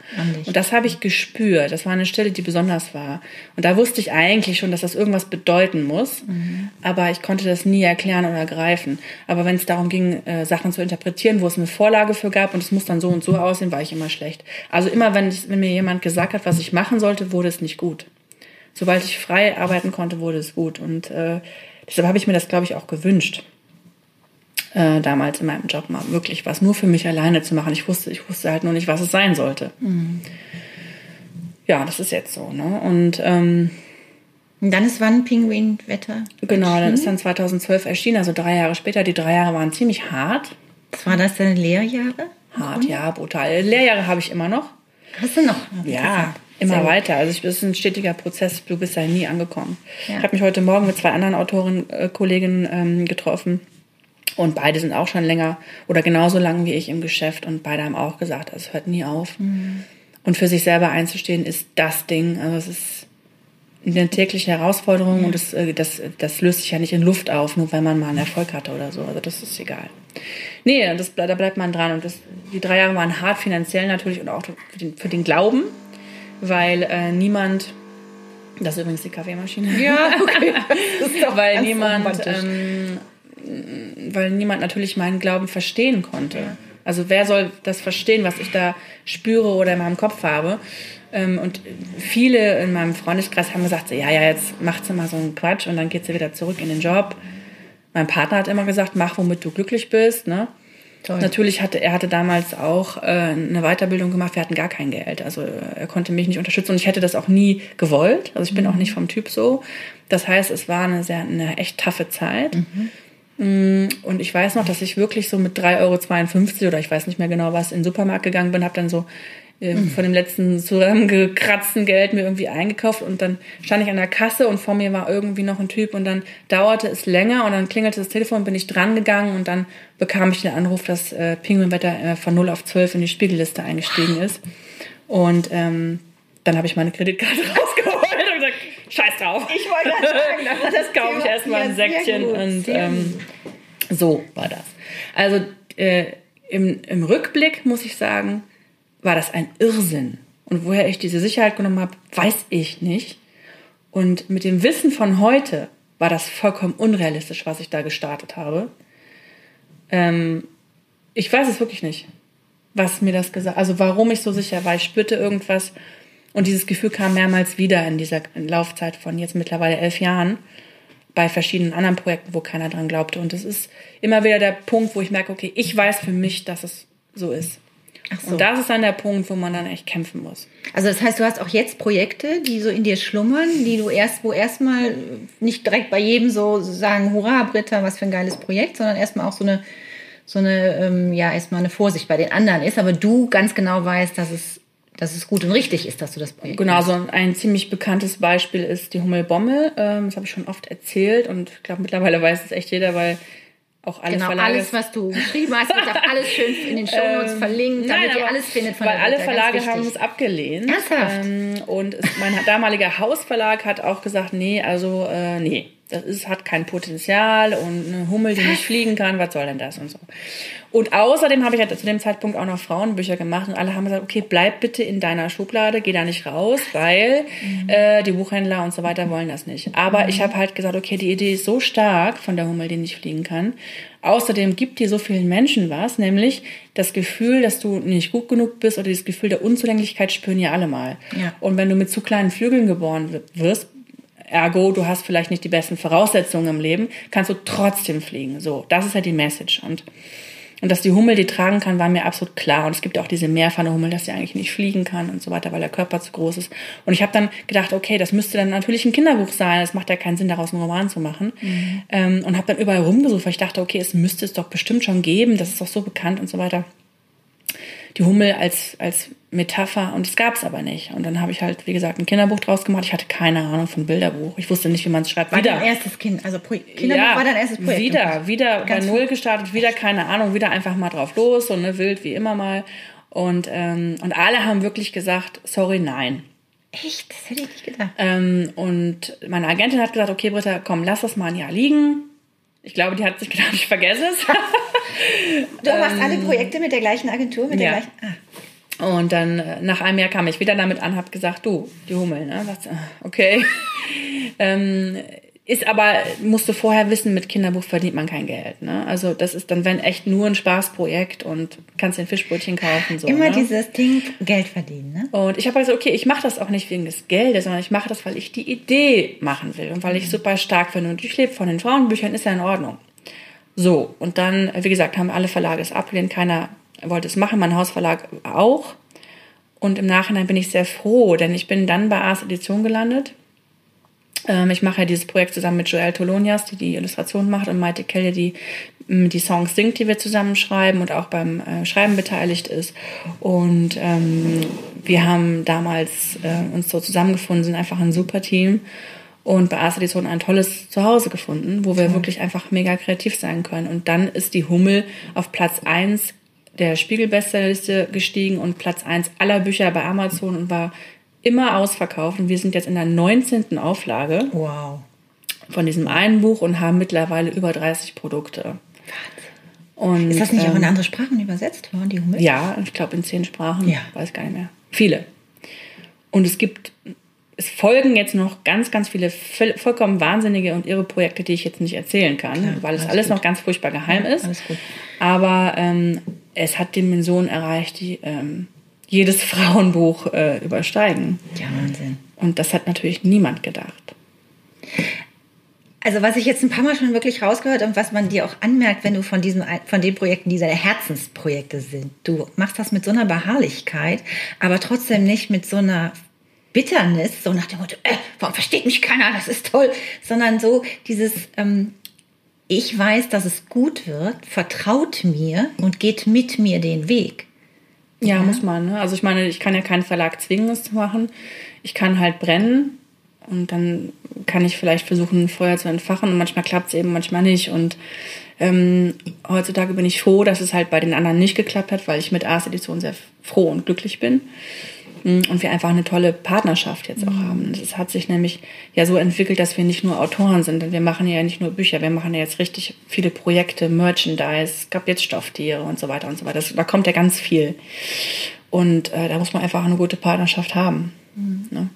und das habe ich gespürt. Das war eine Stille, die besonders war. Und da wusste ich eigentlich schon, dass das irgendwas bedeuten muss, mhm. aber ich konnte das nie erklären oder greifen. Aber wenn es darum ging, äh, Sachen zu interpretieren, wo es eine Vorlage für gab und es muss dann so und so aussehen, war ich immer schlecht. Also immer, wenn, ich, wenn mir jemand gesagt hat, was ich machen sollte, wurde es nicht gut. Sobald ich frei arbeiten konnte, wurde es gut. Und äh, deshalb habe ich mir das, glaube ich, auch gewünscht äh, damals in meinem Job mal wirklich was nur für mich alleine zu machen. Ich wusste, ich wusste halt nur nicht, was es sein sollte. Mhm. Ja, das ist jetzt so. Ne? Und ähm, und dann ist wann Pinguinwetter? Genau, dann ist dann 2012 erschienen, also drei Jahre später. Die drei Jahre waren ziemlich hart. Was war das deine Lehrjahre? Hart, ja, brutal. Lehrjahre habe ich immer noch. Hast du noch? Ja, immer weiter. Also ich, das ist ein stetiger Prozess. Du bist ja nie angekommen. Ja. Ich habe mich heute Morgen mit zwei anderen Autoren, äh, ähm, getroffen und beide sind auch schon länger oder genauso lang wie ich im Geschäft und beide haben auch gesagt, es hört nie auf. Mhm. Und für sich selber einzustehen ist das Ding. Also es ist eine tägliche Herausforderung ja. und das, äh, das, das löst sich ja nicht in Luft auf, nur wenn man mal einen Erfolg hatte oder so. Also das ist egal. Nee, das, da bleibt man dran. Und das, die drei Jahre waren hart finanziell natürlich und auch für den, für den Glauben, weil äh, niemand das ist übrigens die Kaffeemaschine. Ja, okay. Weil niemand ähm, weil niemand natürlich meinen Glauben verstehen konnte. Also wer soll das verstehen, was ich da spüre oder in meinem Kopf habe? Ähm, und viele in meinem Freundeskreis haben gesagt, ja, ja, jetzt macht sie mal so einen Quatsch und dann geht sie wieder zurück in den Job. Mein Partner hat immer gesagt, mach, womit du glücklich bist. Ne? Toll. Natürlich hatte er hatte damals auch äh, eine Weiterbildung gemacht. Wir hatten gar kein Geld, also äh, er konnte mich nicht unterstützen und ich hätte das auch nie gewollt. Also ich bin mhm. auch nicht vom Typ so. Das heißt, es war eine sehr eine echt taffe Zeit. Mhm. Mm, und ich weiß noch, dass ich wirklich so mit 3,52 Euro oder ich weiß nicht mehr genau was in den Supermarkt gegangen bin, habe dann so äh, mhm. von dem letzten zusammengekratzten Geld mir irgendwie eingekauft und dann stand ich an der Kasse und vor mir war irgendwie noch ein Typ und dann dauerte es länger und dann klingelte das Telefon, bin ich dran gegangen und dann bekam ich den Anruf, dass äh, Pinguinwetter äh, von 0 auf 12 in die Spiegelliste eingestiegen ist. Und ähm, dann habe ich meine Kreditkarte rausgeholt und gesagt, scheiß drauf. Ich wollte das sagen. Das, das kaufe ich erstmal ein Säckchen und ähm, so war das. Also äh, im, im Rückblick muss ich sagen, war das ein Irrsinn. Und woher ich diese Sicherheit genommen habe, weiß ich nicht. Und mit dem Wissen von heute war das vollkommen unrealistisch, was ich da gestartet habe. Ähm, ich weiß es wirklich nicht, was mir das gesagt Also warum ich so sicher war. Ich spürte irgendwas und dieses Gefühl kam mehrmals wieder in dieser Laufzeit von jetzt mittlerweile elf Jahren bei verschiedenen anderen Projekten, wo keiner dran glaubte. Und es ist immer wieder der Punkt, wo ich merke, okay, ich weiß für mich, dass es so ist. So. Und das ist dann der Punkt, wo man dann echt kämpfen muss. Also das heißt, du hast auch jetzt Projekte, die so in dir schlummern, die du erst, wo erstmal nicht direkt bei jedem so sagen, hurra, Britta, was für ein geiles Projekt, sondern erstmal auch so eine, so eine, ähm, ja, erstmal eine Vorsicht bei den anderen ist, aber du ganz genau weißt, dass es, dass es gut und richtig ist, dass du das Projekt Genau, so ein ziemlich bekanntes Beispiel ist die Hummelbommel. Ähm, das habe ich schon oft erzählt und ich glaube, mittlerweile weiß es echt jeder, weil auch alle genau, Verlage. alles, was du geschrieben hast, wird auch alles schön in den Shownotes ähm, verlinkt, damit nein, ihr alles findet von Weil alle Verlage haben es abgelehnt. Ernsthaft? Ähm, und es, mein damaliger Hausverlag hat auch gesagt, nee, also äh, nee, das ist, hat kein Potenzial und eine Hummel, die nicht fliegen kann, was soll denn das und so. Und außerdem habe ich halt zu dem Zeitpunkt auch noch Frauenbücher gemacht und alle haben gesagt, okay, bleib bitte in deiner Schublade, geh da nicht raus, weil mhm. äh, die Buchhändler und so weiter wollen das nicht. Aber mhm. ich habe halt gesagt, okay, die Idee ist so stark von der Hummel, die nicht fliegen kann. Außerdem gibt dir so vielen Menschen was, nämlich das Gefühl, dass du nicht gut genug bist oder das Gefühl der Unzulänglichkeit spüren ja alle mal. Ja. Und wenn du mit zu kleinen Flügeln geboren wirst, ergo, du hast vielleicht nicht die besten Voraussetzungen im Leben, kannst du trotzdem fliegen. So, das ist ja die Message. Und und dass die Hummel die tragen kann, war mir absolut klar. Und es gibt auch diese Meerpfanne-Hummel, dass sie eigentlich nicht fliegen kann und so weiter, weil der Körper zu groß ist. Und ich habe dann gedacht, okay, das müsste dann natürlich ein Kinderbuch sein. Es macht ja keinen Sinn, daraus einen Roman zu machen. Mhm. Ähm, und habe dann überall rumgesucht, weil ich dachte, okay, es müsste es doch bestimmt schon geben. Das ist doch so bekannt und so weiter die Hummel als, als Metapher und es gab es aber nicht. Und dann habe ich halt, wie gesagt, ein Kinderbuch draus gemacht. Ich hatte keine Ahnung von Bilderbuch. Ich wusste nicht, wie man es schreibt. War wieder. dein erstes Kind, also Pro Kinderbuch ja, war dein erstes Projekt? Wieder, wieder bei Null gestartet, wieder keine Ahnung, wieder einfach mal drauf los, so ne, wild wie immer mal. Und, ähm, und alle haben wirklich gesagt, sorry, nein. Echt? Das hätte ich nicht gedacht. Ähm, und meine Agentin hat gesagt, okay, Britta, komm, lass das mal ein Jahr liegen. Ich glaube, die hat sich gedacht, ich vergesse es. du machst ähm, alle Projekte mit der gleichen Agentur, mit ja. der gleichen. Ah. Und dann äh, nach einem Jahr kam ich wieder damit an, habe gesagt, du, die Hummel, ne? Okay. ähm, ist aber, musst du vorher wissen, mit Kinderbuch verdient man kein Geld. Ne? Also das ist dann, wenn echt nur ein Spaßprojekt und kannst den Fischbrötchen kaufen. So, Immer ne? dieses Ding, Geld verdienen. Ne? Und ich habe gesagt, okay, ich mache das auch nicht wegen des Geldes, sondern ich mache das, weil ich die Idee machen will und weil ich mhm. super stark finde. Und ich lebe von den Frauenbüchern, ist ja in Ordnung. So, und dann, wie gesagt, haben alle Verlage es abgelehnt, keiner wollte es machen, mein Hausverlag auch. Und im Nachhinein bin ich sehr froh, denn ich bin dann bei Ars Edition gelandet ähm, ich mache ja dieses Projekt zusammen mit Joelle Tolonias, die die Illustration macht, und Maite Kelly, die mm, die Songs singt, die wir zusammen schreiben und auch beim äh, Schreiben beteiligt ist. Und ähm, wir haben damals äh, uns so zusammengefunden, sind einfach ein super Team und bei Ars Edition ein tolles Zuhause gefunden, wo wir ja. wirklich einfach mega kreativ sein können. Und dann ist die Hummel auf Platz eins der Spiegel-Bestsellerliste gestiegen und Platz eins aller Bücher bei Amazon und war immer ausverkauft und wir sind jetzt in der 19. Auflage. Wow. Von diesem einen Buch und haben mittlerweile über 30 Produkte. Und, ist das nicht ähm, auch in andere Sprachen übersetzt worden, die Hummel? Ja, ich glaube in zehn Sprachen. Ja. Weiß gar nicht mehr. Viele. Und es gibt, es folgen jetzt noch ganz, ganz viele vollkommen wahnsinnige und irre Projekte, die ich jetzt nicht erzählen kann, Klar, weil es alles, alles noch ganz furchtbar geheim ja, ist. Aber ähm, es hat Dimensionen erreicht, die ähm, jedes Frauenbuch äh, übersteigen. Ja, Wahnsinn. Und das hat natürlich niemand gedacht. Also was ich jetzt ein paar Mal schon wirklich rausgehört und was man dir auch anmerkt, wenn du von diesem, von den Projekten, die deine Herzensprojekte sind, du machst das mit so einer Beharrlichkeit, aber trotzdem nicht mit so einer Bitternis, so nach dem Motto, äh, warum versteht mich keiner, das ist toll, sondern so dieses, ähm, ich weiß, dass es gut wird, vertraut mir und geht mit mir den Weg. Ja, ja. muss man. Ne? Also ich meine, ich kann ja keinen Verlag zwingen, das zu machen. Ich kann halt brennen und dann kann ich vielleicht versuchen, ein Feuer zu entfachen und manchmal klappt es eben, manchmal nicht. Und ähm, heutzutage bin ich froh, dass es halt bei den anderen nicht geklappt hat, weil ich mit Ars Edition sehr froh und glücklich bin. Mm, und wir einfach eine tolle Partnerschaft jetzt auch mhm. haben. Es hat sich nämlich ja so entwickelt, dass wir nicht nur Autoren sind. Denn wir machen ja nicht nur Bücher, wir machen ja jetzt richtig viele Projekte, Merchandise, es gab jetzt Stofftiere und so weiter und so weiter. Das, da kommt ja ganz viel. Und äh, da muss man einfach eine gute Partnerschaft haben. Mhm. Ne?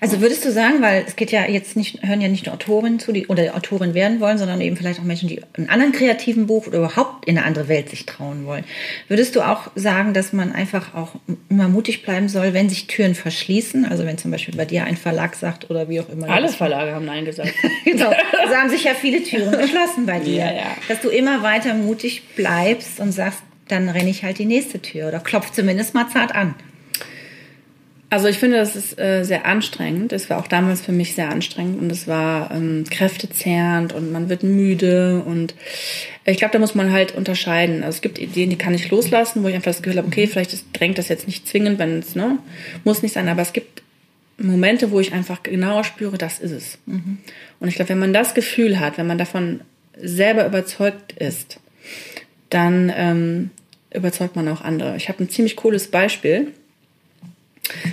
Also würdest du sagen, weil es geht ja jetzt nicht, hören ja nicht nur Autoren zu, die oder Autorin werden wollen, sondern eben vielleicht auch Menschen, die einen anderen kreativen Buch oder überhaupt in eine andere Welt sich trauen wollen. Würdest du auch sagen, dass man einfach auch immer mutig bleiben soll, wenn sich Türen verschließen? Also wenn zum Beispiel bei dir ein Verlag sagt oder wie auch immer. Alle Verlage haben Nein gesagt. genau. Also haben sich ja viele Türen geschlossen bei dir. Ja, ja. Dass du immer weiter mutig bleibst und sagst, dann renne ich halt die nächste Tür oder klopf zumindest mal zart an. Also ich finde, das ist äh, sehr anstrengend. Es war auch damals für mich sehr anstrengend und es war ähm, kräftezehrend und man wird müde und ich glaube, da muss man halt unterscheiden. Also es gibt Ideen, die kann ich loslassen, wo ich einfach das Gefühl habe, okay, vielleicht ist, drängt das jetzt nicht zwingend, wenn es, ne, muss nicht sein, aber es gibt Momente, wo ich einfach genauer spüre, das ist es. Mhm. Und ich glaube, wenn man das Gefühl hat, wenn man davon selber überzeugt ist, dann ähm, überzeugt man auch andere. Ich habe ein ziemlich cooles Beispiel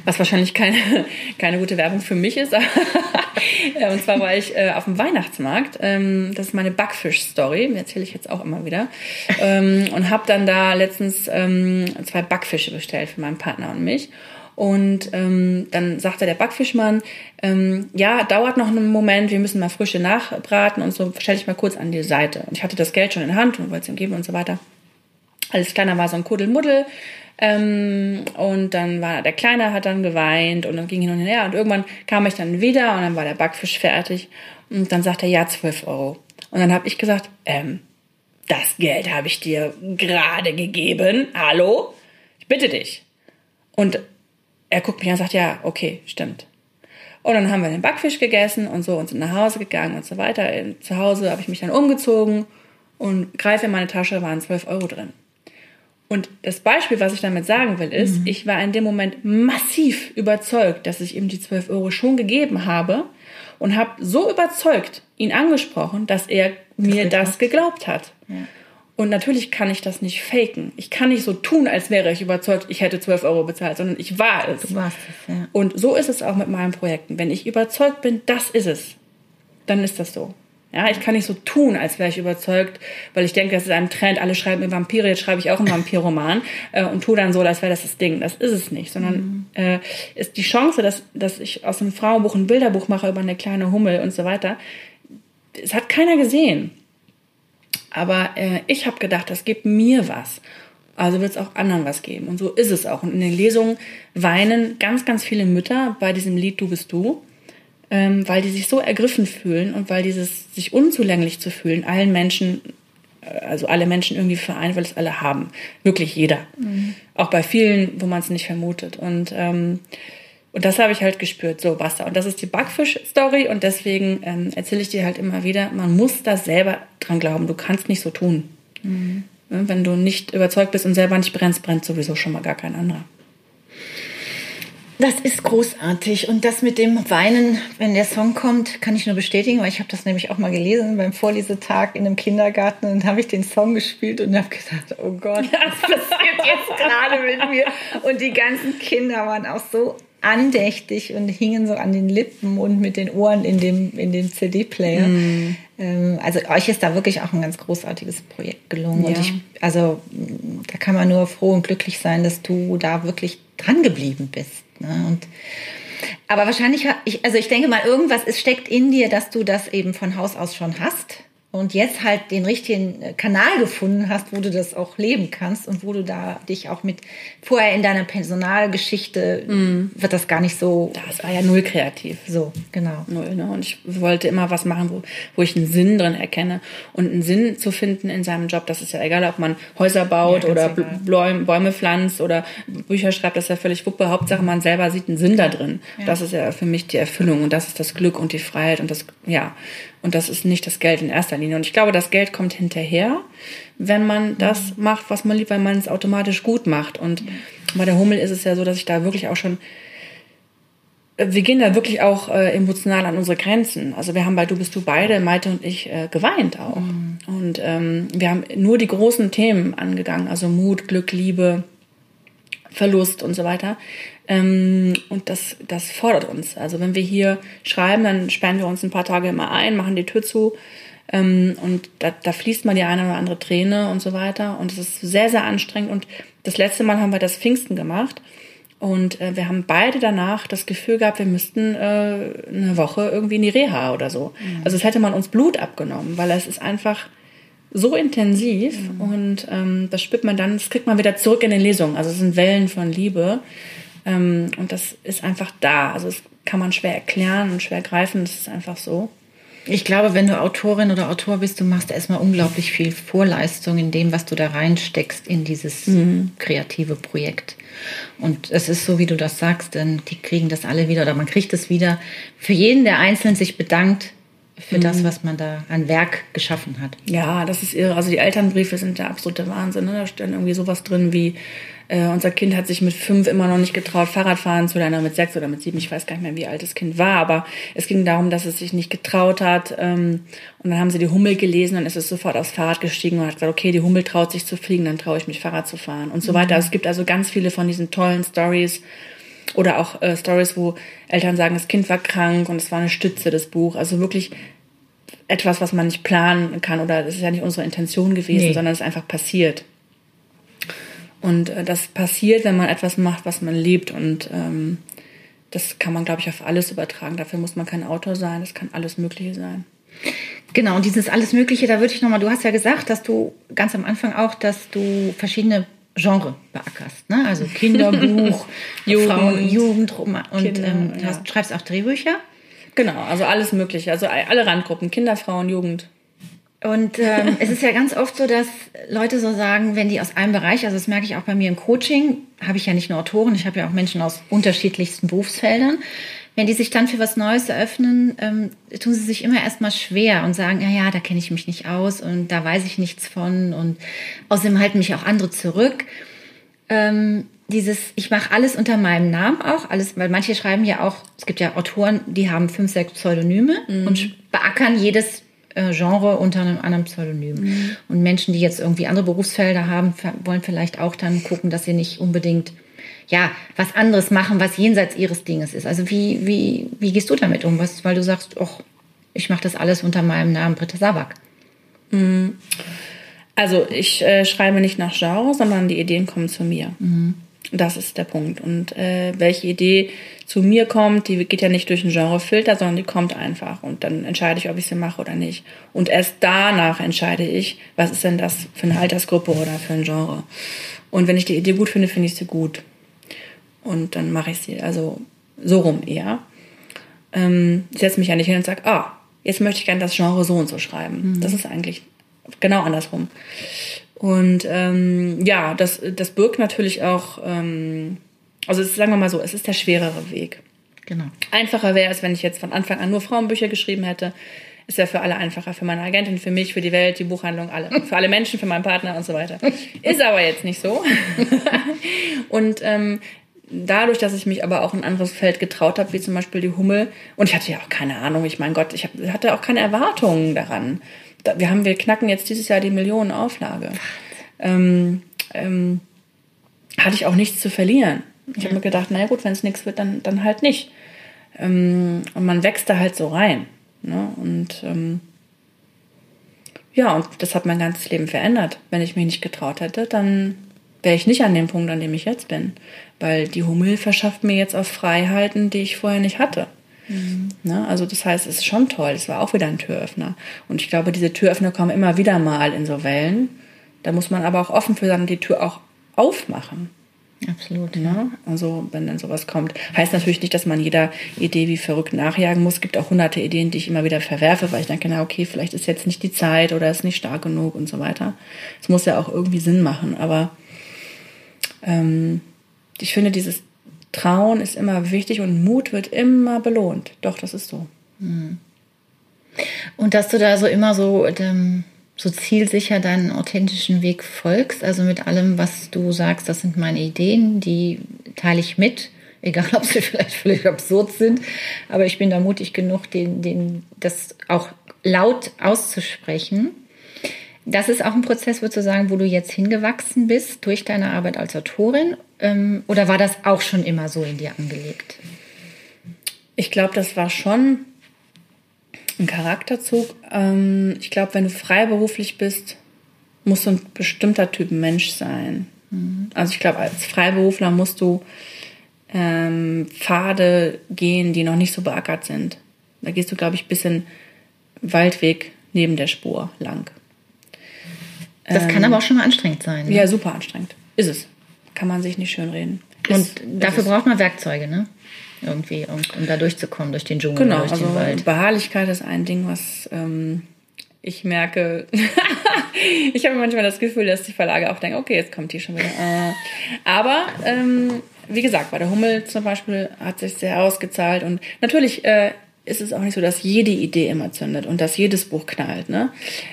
was wahrscheinlich keine, keine gute Werbung für mich ist. und zwar war ich äh, auf dem Weihnachtsmarkt. Ähm, das ist meine Backfisch-Story, erzähle ich jetzt auch immer wieder. Ähm, und habe dann da letztens ähm, zwei Backfische bestellt für meinen Partner und mich. Und ähm, dann sagte der Backfischmann, ähm, ja, dauert noch einen Moment, wir müssen mal frische nachbraten und so, stell dich mal kurz an die Seite. Und ich hatte das Geld schon in Hand und wollte es ihm geben und so weiter. Alles kleiner war so ein Kuddelmuddel. Ähm, und dann war der Kleine hat dann geweint und dann ging hin und her und irgendwann kam ich dann wieder und dann war der Backfisch fertig und dann sagt er, ja, 12 Euro. Und dann habe ich gesagt, ähm, das Geld habe ich dir gerade gegeben. Hallo? Ich bitte dich. Und er guckt mich an und sagt, ja, okay, stimmt. Und dann haben wir den Backfisch gegessen und so und sind nach Hause gegangen und so weiter. Zu Hause habe ich mich dann umgezogen und greife in meine Tasche, waren 12 Euro drin. Und das Beispiel, was ich damit sagen will, ist, mhm. ich war in dem Moment massiv überzeugt, dass ich ihm die 12 Euro schon gegeben habe und habe so überzeugt ihn angesprochen, dass er mir das, das geglaubt hat. Ja. Und natürlich kann ich das nicht faken. Ich kann nicht so tun, als wäre ich überzeugt, ich hätte 12 Euro bezahlt, sondern ich war es. Du warst es, ja. Und so ist es auch mit meinen Projekten. Wenn ich überzeugt bin, das ist es, dann ist das so. Ja, ich kann nicht so tun, als wäre ich überzeugt, weil ich denke, das ist ein Trend. Alle schreiben über Vampire, jetzt schreibe ich auch einen Vampirroman äh, und tue dann so, als wäre das das Ding. Das ist es nicht, sondern mhm. äh, ist die Chance, dass, dass ich aus einem Frauenbuch ein Bilderbuch mache über eine kleine Hummel und so weiter. Es hat keiner gesehen. Aber äh, ich habe gedacht, das gibt mir was. Also wird es auch anderen was geben. Und so ist es auch. Und in den Lesungen weinen ganz, ganz viele Mütter bei diesem Lied Du bist du ähm, weil die sich so ergriffen fühlen und weil dieses sich unzulänglich zu fühlen allen Menschen, äh, also alle Menschen irgendwie vereint, weil es alle haben. Wirklich jeder. Mhm. Auch bei vielen, wo man es nicht vermutet. Und, ähm, und das habe ich halt gespürt, so basta. Und das ist die Backfisch-Story und deswegen ähm, erzähle ich dir halt immer wieder, man muss da selber dran glauben. Du kannst nicht so tun. Mhm. Wenn du nicht überzeugt bist und selber nicht brennst, brennt sowieso schon mal gar kein anderer. Das ist großartig. Und das mit dem Weinen, wenn der Song kommt, kann ich nur bestätigen, weil ich habe das nämlich auch mal gelesen beim Vorlesetag in einem Kindergarten und habe ich den Song gespielt und habe gedacht, oh Gott, was passiert jetzt gerade mit mir? Und die ganzen Kinder waren auch so andächtig und hingen so an den Lippen und mit den Ohren in dem, in dem CD-Player. Mm. Ähm, also euch ist da wirklich auch ein ganz großartiges Projekt gelungen. Ja. Und ich, also da kann man nur froh und glücklich sein, dass du da wirklich dran geblieben bist. Ne? Und, aber wahrscheinlich, ich, also ich denke mal, irgendwas ist, steckt in dir, dass du das eben von Haus aus schon hast. Und jetzt halt den richtigen Kanal gefunden hast, wo du das auch leben kannst und wo du da dich auch mit vorher in deiner Personalgeschichte mm. wird das gar nicht so. Das war ja null kreativ. So, genau. Null, ne? Und ich wollte immer was machen, wo, wo ich einen Sinn drin erkenne. Und einen Sinn zu finden in seinem Job, das ist ja egal, ob man Häuser baut ja, oder egal. Bäume pflanzt oder Bücher schreibt, das ist ja völlig wuppe. Hauptsache, man selber sieht einen Sinn da drin. Ja. Das ist ja für mich die Erfüllung und das ist das Glück und die Freiheit und das, ja. Und das ist nicht das Geld in erster Linie. Und ich glaube, das Geld kommt hinterher, wenn man das mhm. macht, was man liebt, weil man es automatisch gut macht. Und bei der Hummel ist es ja so, dass ich da wirklich auch schon äh, wir gehen da wirklich auch äh, emotional an unsere Grenzen. Also wir haben bei Du bist du beide, Maite und ich, äh, geweint auch. Mhm. Und ähm, wir haben nur die großen Themen angegangen, also Mut, Glück, Liebe, Verlust und so weiter. Ähm, und das, das fordert uns. Also wenn wir hier schreiben, dann sperren wir uns ein paar Tage immer ein, machen die Tür zu. Ähm, und da, da fließt mal die eine oder andere Träne und so weiter. Und es ist sehr, sehr anstrengend. Und das letzte Mal haben wir das Pfingsten gemacht. Und äh, wir haben beide danach das Gefühl gehabt, wir müssten äh, eine Woche irgendwie in die Reha oder so. Mhm. Also es hätte man uns Blut abgenommen, weil es ist einfach so intensiv mhm. und ähm, das spürt man dann, das kriegt man wieder zurück in den Lesungen. Also es sind Wellen von Liebe. Ähm, und das ist einfach da. Also das kann man schwer erklären und schwer greifen. Das ist einfach so. Ich glaube, wenn du Autorin oder Autor bist, du machst erstmal unglaublich viel Vorleistung in dem, was du da reinsteckst in dieses mhm. kreative Projekt. Und es ist so, wie du das sagst, denn die kriegen das alle wieder oder man kriegt es wieder. Für jeden, der einzeln sich bedankt für mhm. das, was man da an Werk geschaffen hat. Ja, das ist irre. Also die Elternbriefe sind der absolute Wahnsinn. Ne? Da steht irgendwie sowas drin wie äh, unser Kind hat sich mit fünf immer noch nicht getraut, Fahrradfahren zu lernen, mit sechs oder mit sieben, ich weiß gar nicht mehr, wie alt das Kind war, aber es ging darum, dass es sich nicht getraut hat. Ähm, und dann haben sie die Hummel gelesen und ist es sofort aufs Fahrrad gestiegen und hat gesagt, okay, die Hummel traut sich zu fliegen, dann traue ich mich Fahrrad zu fahren und so mhm. weiter. Also es gibt also ganz viele von diesen tollen Stories oder auch äh, Stories, wo Eltern sagen, das Kind war krank und es war eine Stütze, das Buch. Also wirklich etwas, was man nicht planen kann oder das ist ja nicht unsere Intention gewesen, nee. sondern es ist einfach passiert. Und äh, das passiert, wenn man etwas macht, was man liebt. Und ähm, das kann man, glaube ich, auf alles übertragen. Dafür muss man kein Autor sein. Das kann alles Mögliche sein. Genau, und dieses alles Mögliche, da würde ich nochmal, du hast ja gesagt, dass du ganz am Anfang auch, dass du verschiedene Genre beackerst. Ne? Also Kinderbuch, Jugend, Frauen, Jugend, und Kinder, ähm, du hast, schreibst auch Drehbücher. Genau, also alles Mögliche. Also alle Randgruppen, Kinder, Frauen, Jugend. Und ähm, es ist ja ganz oft so, dass Leute so sagen, wenn die aus einem Bereich, also das merke ich auch bei mir im Coaching, habe ich ja nicht nur Autoren, ich habe ja auch Menschen aus unterschiedlichsten Berufsfeldern. Wenn die sich dann für was Neues eröffnen, ähm, tun sie sich immer erstmal schwer und sagen, ja, ja, da kenne ich mich nicht aus und da weiß ich nichts von und außerdem halten mich auch andere zurück. Ähm, dieses, ich mache alles unter meinem Namen auch, alles, weil manche schreiben ja auch, es gibt ja Autoren, die haben fünf, sechs Pseudonyme mhm. und beackern jedes äh, Genre unter einem anderen Pseudonym. Mhm. Und Menschen, die jetzt irgendwie andere Berufsfelder haben, wollen vielleicht auch dann gucken, dass sie nicht unbedingt ja, was anderes machen, was jenseits ihres Dinges ist. Also wie, wie, wie gehst du damit um? Was, weil du sagst, och, ich mache das alles unter meinem Namen Britta Sabak. Mhm. Also ich äh, schreibe nicht nach Genre, sondern die Ideen kommen zu mir. Mhm. Das ist der Punkt. Und äh, welche Idee zu mir kommt, die geht ja nicht durch einen Genrefilter, sondern die kommt einfach. Und dann entscheide ich, ob ich sie mache oder nicht. Und erst danach entscheide ich, was ist denn das für eine Altersgruppe oder für ein Genre. Und wenn ich die Idee gut finde, finde ich sie gut. Und dann mache ich sie. Also so rum eher. Ähm, ich setze mich ja nicht hin und sage, ah, jetzt möchte ich gerne das Genre so und so schreiben. Mhm. Das ist eigentlich genau andersrum. Und ähm, ja, das, das birgt natürlich auch, ähm, also ist, sagen wir mal so, es ist der schwerere Weg. Genau. Einfacher wäre es, wenn ich jetzt von Anfang an nur Frauenbücher geschrieben hätte. Ist ja für alle einfacher, für meine Agentin, für mich, für die Welt, die Buchhandlung, alle. Für alle Menschen, für meinen Partner und so weiter. Ist aber jetzt nicht so. und ähm, dadurch, dass ich mich aber auch in ein anderes Feld getraut habe, wie zum Beispiel die Hummel, und ich hatte ja auch keine Ahnung, ich mein Gott, ich hab, hatte auch keine Erwartungen daran wir haben, wir knacken jetzt dieses Jahr die Millionenauflage. Ähm, ähm, hatte ich auch nichts zu verlieren. Ich habe mir gedacht, naja gut, wenn es nichts wird, dann, dann halt nicht. Ähm, und man wächst da halt so rein. Ne? Und ähm, ja, und das hat mein ganzes Leben verändert. Wenn ich mich nicht getraut hätte, dann wäre ich nicht an dem Punkt, an dem ich jetzt bin. Weil die Hummel verschafft mir jetzt auch Freiheiten, die ich vorher nicht hatte. Mhm. Ne? Also das heißt, es ist schon toll. Es war auch wieder ein Türöffner. Und ich glaube, diese Türöffner kommen immer wieder mal in so Wellen. Da muss man aber auch offen für sein, die Tür auch aufmachen. Absolut. Ne? Also wenn dann sowas kommt. Heißt natürlich nicht, dass man jeder Idee wie verrückt nachjagen muss. Es gibt auch hunderte Ideen, die ich immer wieder verwerfe, weil ich denke, na okay, vielleicht ist jetzt nicht die Zeit oder ist nicht stark genug und so weiter. Es muss ja auch irgendwie Sinn machen. Aber ähm, ich finde, dieses Trauen ist immer wichtig und Mut wird immer belohnt. Doch, das ist so. Hm. Und dass du da so immer so, ähm, so zielsicher deinen authentischen Weg folgst, also mit allem, was du sagst, das sind meine Ideen, die teile ich mit, egal ob sie vielleicht völlig absurd sind, aber ich bin da mutig genug, den, den, das auch laut auszusprechen. Das ist auch ein Prozess, würdest du sagen, wo du jetzt hingewachsen bist durch deine Arbeit als Autorin? Ähm, oder war das auch schon immer so in dir angelegt? Ich glaube, das war schon ein Charakterzug. Ähm, ich glaube, wenn du freiberuflich bist, musst du ein bestimmter Typ Mensch sein. Mhm. Also ich glaube, als Freiberufler musst du ähm, Pfade gehen, die noch nicht so beackert sind. Da gehst du, glaube ich, bis in Waldweg neben der Spur lang. Das kann aber auch schon mal anstrengend sein. Ne? Ja, super anstrengend. Ist es. Kann man sich nicht schön reden. Und dafür braucht man Werkzeuge, ne? Irgendwie, um, um da durchzukommen, durch den Dschungel, genau, durch also den Wald. Beharrlichkeit ist ein Ding, was ähm, ich merke. ich habe manchmal das Gefühl, dass die Verlage auch denken, okay, jetzt kommt die schon wieder. Äh, aber ähm, wie gesagt, bei der Hummel zum Beispiel hat sich sehr ausgezahlt und natürlich äh, ist es auch nicht so, dass jede Idee immer zündet und dass jedes Buch knallt. Ne?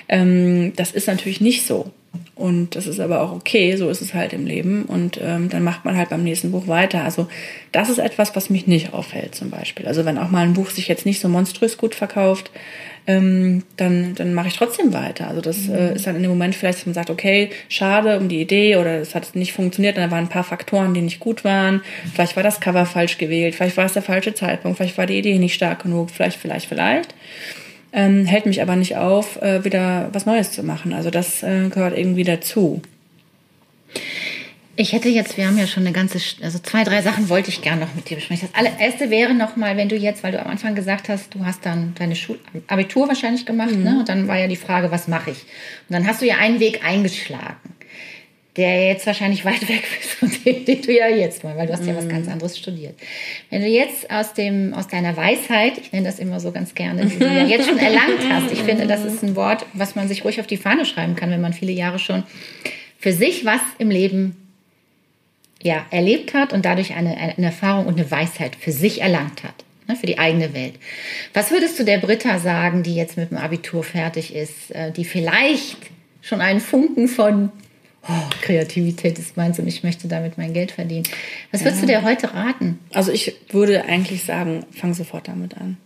Ähm, das ist natürlich nicht so. Und das ist aber auch okay, so ist es halt im Leben. Und ähm, dann macht man halt beim nächsten Buch weiter. Also das ist etwas, was mich nicht auffällt zum Beispiel. Also wenn auch mal ein Buch sich jetzt nicht so monströs gut verkauft, ähm, dann, dann mache ich trotzdem weiter. Also das äh, ist dann in dem Moment vielleicht, dass man sagt, okay, schade um die Idee oder es hat nicht funktioniert, da waren ein paar Faktoren, die nicht gut waren. Vielleicht war das Cover falsch gewählt, vielleicht war es der falsche Zeitpunkt, vielleicht war die Idee nicht stark genug, vielleicht, vielleicht, vielleicht ähm, hält mich aber nicht auf, äh, wieder was Neues zu machen. Also das äh, gehört irgendwie dazu. Ich hätte jetzt, wir haben ja schon eine ganze, also zwei, drei Sachen wollte ich gerne noch mit dir besprechen. Das allererste wäre nochmal, wenn du jetzt, weil du am Anfang gesagt hast, du hast dann deine Schul Abitur wahrscheinlich gemacht, mhm. ne? Und dann war ja die Frage, was mache ich? Und dann hast du ja einen Weg eingeschlagen der jetzt wahrscheinlich weit weg ist von dem, den du ja jetzt mal, weil du hast ja was mhm. ganz anderes studiert. Wenn du jetzt aus dem, aus deiner Weisheit, ich nenne das immer so ganz gerne, die du ja jetzt schon erlangt hast, ich finde, das ist ein Wort, was man sich ruhig auf die Fahne schreiben kann, wenn man viele Jahre schon für sich was im Leben ja, erlebt hat und dadurch eine, eine Erfahrung und eine Weisheit für sich erlangt hat ne, für die eigene Welt. Was würdest du der Britta sagen, die jetzt mit dem Abitur fertig ist, äh, die vielleicht schon einen Funken von oh, Kreativität ist meins und ich möchte damit mein Geld verdienen. Was würdest ja. du dir heute raten? Also ich würde eigentlich sagen, fang sofort damit an.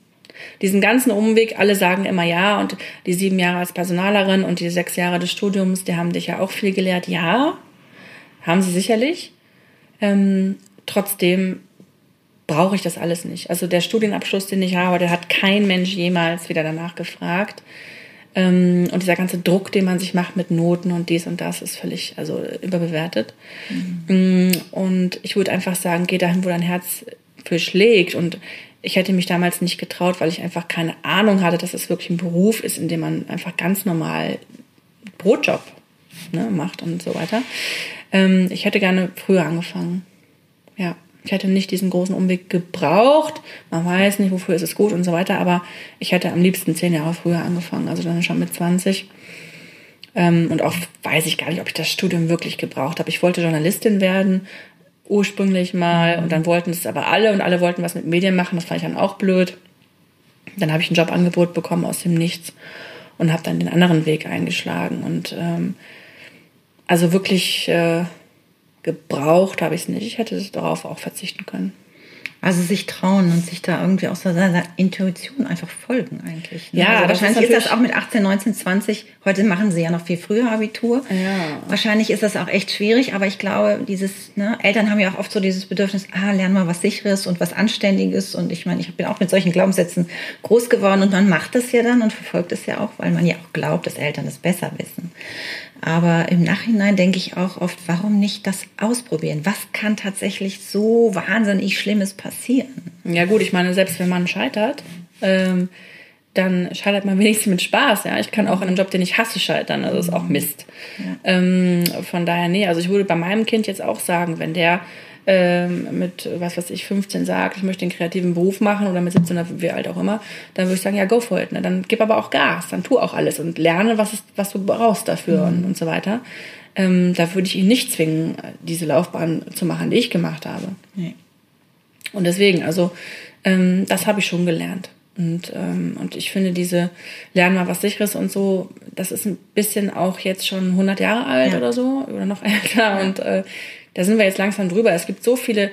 Diesen ganzen Umweg, alle sagen immer ja und die sieben Jahre als Personalerin und die sechs Jahre des Studiums, die haben dich ja auch viel gelehrt. Ja, haben sie sicherlich. Ähm, trotzdem brauche ich das alles nicht. Also der Studienabschluss, den ich habe, der hat kein Mensch jemals wieder danach gefragt. Ähm, und dieser ganze Druck, den man sich macht mit Noten und dies und das, ist völlig also überbewertet. Mhm. Mm, und ich würde einfach sagen, geh dahin, wo dein Herz für schlägt. Und ich hätte mich damals nicht getraut, weil ich einfach keine Ahnung hatte, dass es wirklich ein Beruf ist, in dem man einfach ganz normal Brotjob ne, macht und so weiter. Ähm, ich hätte gerne früher angefangen. Ja. Ich hätte nicht diesen großen Umweg gebraucht. Man weiß nicht, wofür ist es gut und so weiter. Aber ich hätte am liebsten zehn Jahre früher angefangen, also dann schon mit 20. Ähm, und auch weiß ich gar nicht, ob ich das Studium wirklich gebraucht habe. Ich wollte Journalistin werden, ursprünglich mal. Und dann wollten es aber alle und alle wollten was mit Medien machen. Das fand ich dann auch blöd. Dann habe ich ein Jobangebot bekommen aus dem Nichts und habe dann den anderen Weg eingeschlagen. Und ähm, also wirklich... Äh, gebraucht habe ich es nicht. Ich hätte darauf auch verzichten können. Also sich trauen und sich da irgendwie aus seiner Intuition einfach folgen eigentlich. Ne? Ja, also wahrscheinlich ist, ist, das auch mit 18, 19, 20. Heute machen sie ja noch viel früher Abitur. Ja. Wahrscheinlich ist das auch echt schwierig, aber ich glaube, dieses, ne, Eltern haben ja auch oft so dieses Bedürfnis, ah, lern mal was Sicheres und was Anständiges. Und ich meine, ich bin auch mit solchen Glaubenssätzen groß geworden und man macht das ja dann und verfolgt es ja auch, weil man ja auch glaubt, dass Eltern es besser wissen. Aber im Nachhinein denke ich auch oft, warum nicht das ausprobieren? Was kann tatsächlich so wahnsinnig Schlimmes passieren? Ja gut, ich meine, selbst wenn man scheitert, ähm, dann scheitert man wenigstens mit Spaß. Ja, ich kann auch in einem Job, den ich hasse, scheitern. Also das ist auch Mist. Ja. Ähm, von daher, nee, also ich würde bei meinem Kind jetzt auch sagen, wenn der ähm, mit, was weiß ich, 15 sagt, ich möchte den kreativen Beruf machen oder mit 17 oder wie alt auch immer, dann würde ich sagen, ja, go for it. Ne? Dann gib aber auch Gas, dann tu auch alles und lerne, was, ist, was du brauchst dafür mhm. und, und so weiter. Ähm, da würde ich ihn nicht zwingen, diese Laufbahn zu machen, die ich gemacht habe. Nee. Und deswegen, also ähm, das habe ich schon gelernt. Und, ähm, und ich finde, diese Lernen mal was Sicheres und so, das ist ein bisschen auch jetzt schon 100 Jahre alt ja. oder so, oder noch älter. Ja. Und äh, da sind wir jetzt langsam drüber. Es gibt so viele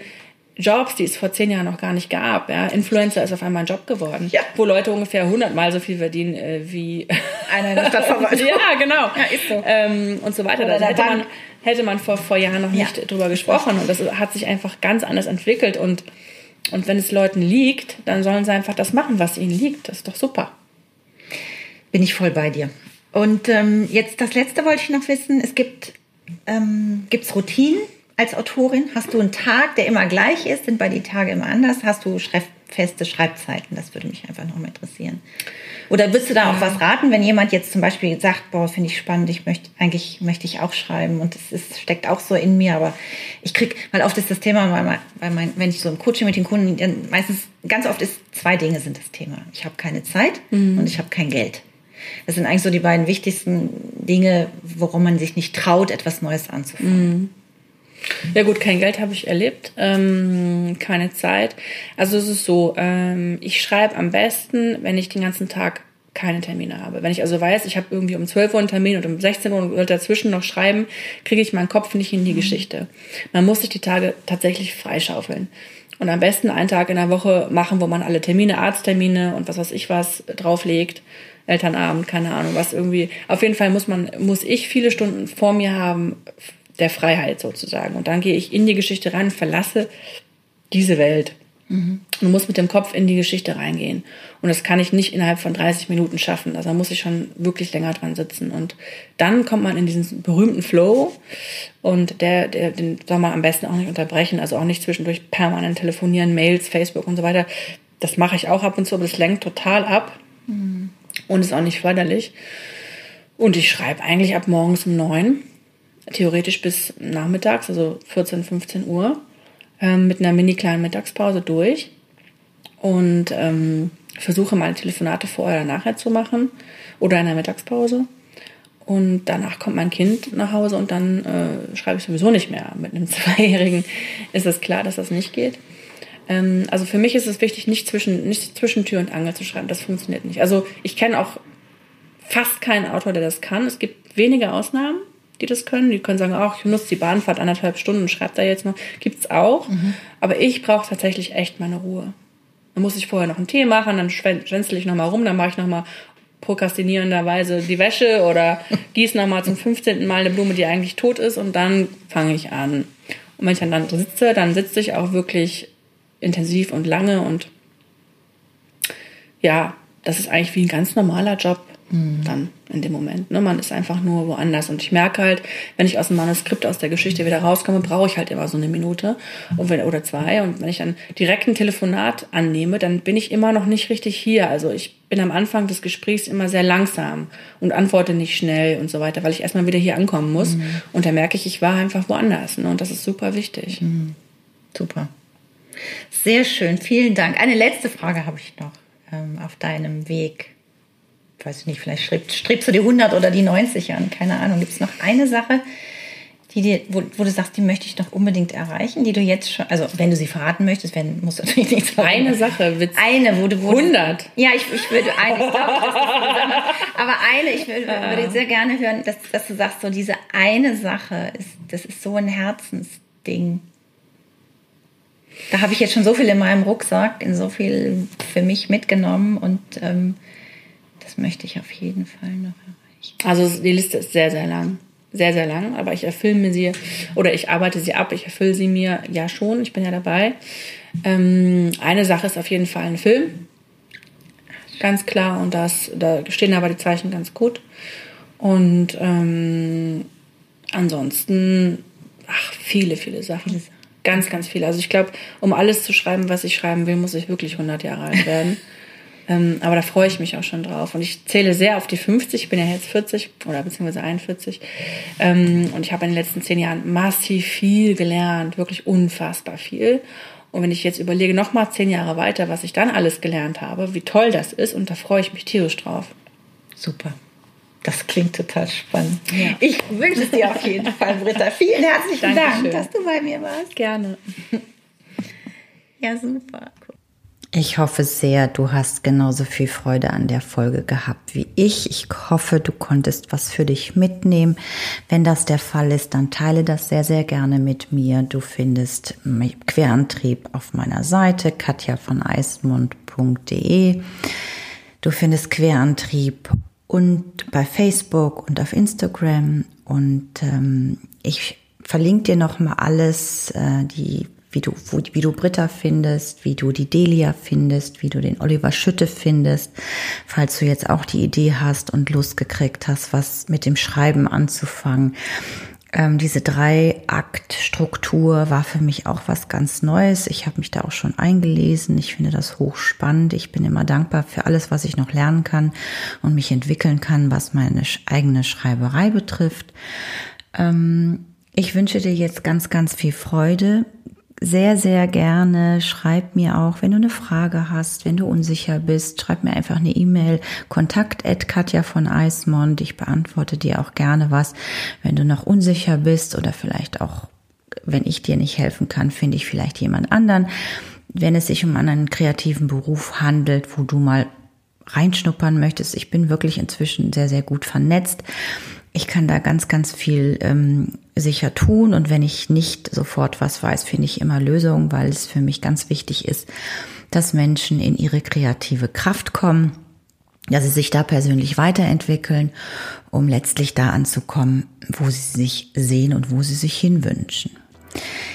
Jobs, die es vor zehn Jahren noch gar nicht gab. Ja? Influencer ist auf einmal ein Job geworden, ja. wo Leute ungefähr hundertmal so viel verdienen äh, wie einer in der Stadtverwaltung. ja, genau. Ja, ist so. Ähm, und so weiter. Da hätte man, hätte man vor, vor Jahren noch nicht ja. drüber gesprochen. Und das hat sich einfach ganz anders entwickelt. Und, und wenn es Leuten liegt, dann sollen sie einfach das machen, was ihnen liegt. Das ist doch super. Bin ich voll bei dir. Und ähm, jetzt das Letzte wollte ich noch wissen. Es gibt ähm, gibt's Routinen, als Autorin? Hast du einen Tag, der immer gleich ist? Sind bei die Tage immer anders? Hast du feste Schreibzeiten? Das würde mich einfach noch mal interessieren. Oder würdest du da auch was raten, wenn jemand jetzt zum Beispiel sagt, boah, finde ich spannend, ich möchte, eigentlich möchte ich auch schreiben und es ist, steckt auch so in mir, aber ich krieg, weil oft ist das Thema, weil, weil mein, wenn ich so im Coaching mit den Kunden, meistens, ganz oft ist, zwei Dinge sind das Thema. Ich habe keine Zeit mhm. und ich habe kein Geld. Das sind eigentlich so die beiden wichtigsten Dinge, worum man sich nicht traut, etwas Neues anzufangen. Mhm. Ja gut, kein Geld habe ich erlebt, ähm, keine Zeit. Also es ist so, ähm, ich schreibe am besten, wenn ich den ganzen Tag keine Termine habe. Wenn ich also weiß, ich habe irgendwie um 12 Uhr einen Termin und um 16 Uhr und dazwischen noch schreiben, kriege ich meinen Kopf nicht in die mhm. Geschichte. Man muss sich die Tage tatsächlich freischaufeln. Und am besten einen Tag in der Woche machen, wo man alle Termine, Arzttermine und was weiß ich was drauflegt. Elternabend, keine Ahnung, was irgendwie. Auf jeden Fall muss man, muss ich viele Stunden vor mir haben der Freiheit sozusagen. Und dann gehe ich in die Geschichte rein, verlasse diese Welt. Mhm. Und muss mit dem Kopf in die Geschichte reingehen. Und das kann ich nicht innerhalb von 30 Minuten schaffen. Also da muss ich schon wirklich länger dran sitzen. Und dann kommt man in diesen berühmten Flow. Und der, der, den soll man am besten auch nicht unterbrechen. Also auch nicht zwischendurch permanent telefonieren, Mails, Facebook und so weiter. Das mache ich auch ab und zu, aber das lenkt total ab. Mhm. Und ist auch nicht förderlich. Und ich schreibe eigentlich ab morgens um neun theoretisch bis nachmittags, also 14, 15 Uhr, ähm, mit einer mini kleinen Mittagspause durch und ähm, versuche meine Telefonate vorher oder nachher zu machen oder in der Mittagspause. Und danach kommt mein Kind nach Hause und dann äh, schreibe ich sowieso nicht mehr. Mit einem Zweijährigen ist es klar, dass das nicht geht. Ähm, also für mich ist es wichtig, nicht zwischen, nicht zwischen Tür und Angel zu schreiben. Das funktioniert nicht. Also ich kenne auch fast keinen Autor, der das kann. Es gibt wenige Ausnahmen die das können. Die können sagen, ach, ich nutze die Bahnfahrt anderthalb Stunden und schreibe da jetzt noch. Gibt's auch. Mhm. Aber ich brauche tatsächlich echt meine Ruhe. Dann muss ich vorher noch einen Tee machen, dann schwänzel ich nochmal rum, dann mache ich nochmal prokrastinierenderweise die Wäsche oder gieße nochmal zum 15. Mal eine Blume, die eigentlich tot ist und dann fange ich an. Und wenn ich dann, dann sitze, dann sitze ich auch wirklich intensiv und lange und ja, das ist eigentlich wie ein ganz normaler Job mhm. dann in dem Moment. Ne? Man ist einfach nur woanders. Und ich merke halt, wenn ich aus dem Manuskript, aus der Geschichte wieder rauskomme, brauche ich halt immer so eine Minute und wenn, oder zwei. Und wenn ich dann direkt ein Telefonat annehme, dann bin ich immer noch nicht richtig hier. Also ich bin am Anfang des Gesprächs immer sehr langsam und antworte nicht schnell und so weiter, weil ich erstmal wieder hier ankommen muss. Mhm. Und da merke ich, ich war einfach woanders. Ne? Und das ist super wichtig. Mhm. Super. Sehr schön. Vielen Dank. Eine letzte Frage habe ich noch ähm, auf deinem Weg weiß ich nicht, vielleicht strebst, strebst du die 100 oder die 90 an, keine Ahnung. Gibt es noch eine Sache, die dir, wo, wo, du sagst, die möchte ich noch unbedingt erreichen, die du jetzt schon, also wenn du sie verraten möchtest, wenn, musst du natürlich nicht sagen. Eine Sache, Witz. Eine, wo du, wo 100. Du, ja, ich, ich würde eine, ich glaube, das ist aber eine, ich würde, ja. würde sehr gerne hören, dass, dass du sagst, so diese eine Sache ist, das ist so ein Herzensding. Da habe ich jetzt schon so viel in meinem Rucksack, in so viel für mich mitgenommen und ähm, möchte ich auf jeden Fall noch erreichen. Also die Liste ist sehr, sehr lang. Sehr, sehr lang, aber ich erfülle mir sie oder ich arbeite sie ab, ich erfülle sie mir ja schon, ich bin ja dabei. Ähm, eine Sache ist auf jeden Fall ein Film. Ganz klar, und das, da stehen aber die Zeichen ganz gut. Und ähm, ansonsten, ach, viele, viele Sachen. Ganz, ganz viele. Also ich glaube, um alles zu schreiben, was ich schreiben will, muss ich wirklich 100 Jahre alt werden. ähm, aber da freue ich mich auch schon drauf. Und ich zähle sehr auf die 50. Ich bin ja jetzt 40 oder beziehungsweise 41. Ähm, und ich habe in den letzten zehn Jahren massiv viel gelernt, wirklich unfassbar viel. Und wenn ich jetzt überlege, nochmal zehn Jahre weiter, was ich dann alles gelernt habe, wie toll das ist, und da freue ich mich tierisch drauf. Super. Das klingt total spannend. Ja. Ich wünsche es dir auf jeden Fall, Britta. Vielen herzlichen Dank, dass du bei mir warst. Gerne. Ja, super. Ich hoffe sehr, du hast genauso viel Freude an der Folge gehabt wie ich. Ich hoffe, du konntest was für dich mitnehmen. Wenn das der Fall ist, dann teile das sehr, sehr gerne mit mir. Du findest Querantrieb auf meiner Seite katja von eismund.de. Du findest Querantrieb und bei Facebook und auf Instagram und ähm, ich verlinke dir noch mal alles, äh, die wie du, wo, wie du Britta findest, wie du die Delia findest, wie du den Oliver Schütte findest, falls du jetzt auch die Idee hast und Lust gekriegt hast, was mit dem Schreiben anzufangen. Ähm, diese Drei-Akt-Struktur war für mich auch was ganz Neues. Ich habe mich da auch schon eingelesen. Ich finde das hochspannend. Ich bin immer dankbar für alles, was ich noch lernen kann und mich entwickeln kann, was meine eigene Schreiberei betrifft. Ähm, ich wünsche dir jetzt ganz, ganz viel Freude sehr, sehr gerne. Schreib mir auch, wenn du eine Frage hast, wenn du unsicher bist, schreib mir einfach eine E-Mail. Kontakt at Katja von Eismond. Ich beantworte dir auch gerne was. Wenn du noch unsicher bist oder vielleicht auch, wenn ich dir nicht helfen kann, finde ich vielleicht jemand anderen. Wenn es sich um einen kreativen Beruf handelt, wo du mal reinschnuppern möchtest. Ich bin wirklich inzwischen sehr, sehr gut vernetzt. Ich kann da ganz, ganz viel ähm, sicher tun und wenn ich nicht sofort was weiß, finde ich immer Lösungen, weil es für mich ganz wichtig ist, dass Menschen in ihre kreative Kraft kommen, dass sie sich da persönlich weiterentwickeln, um letztlich da anzukommen, wo sie sich sehen und wo sie sich hinwünschen.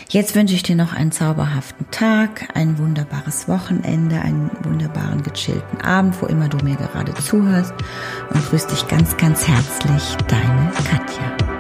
Jetzt wünsche ich dir noch einen zauberhaften Tag, ein wunderbares Wochenende, einen wunderbaren gechillten Abend, wo immer du mir gerade zuhörst und grüß dich ganz, ganz herzlich, deine Katja.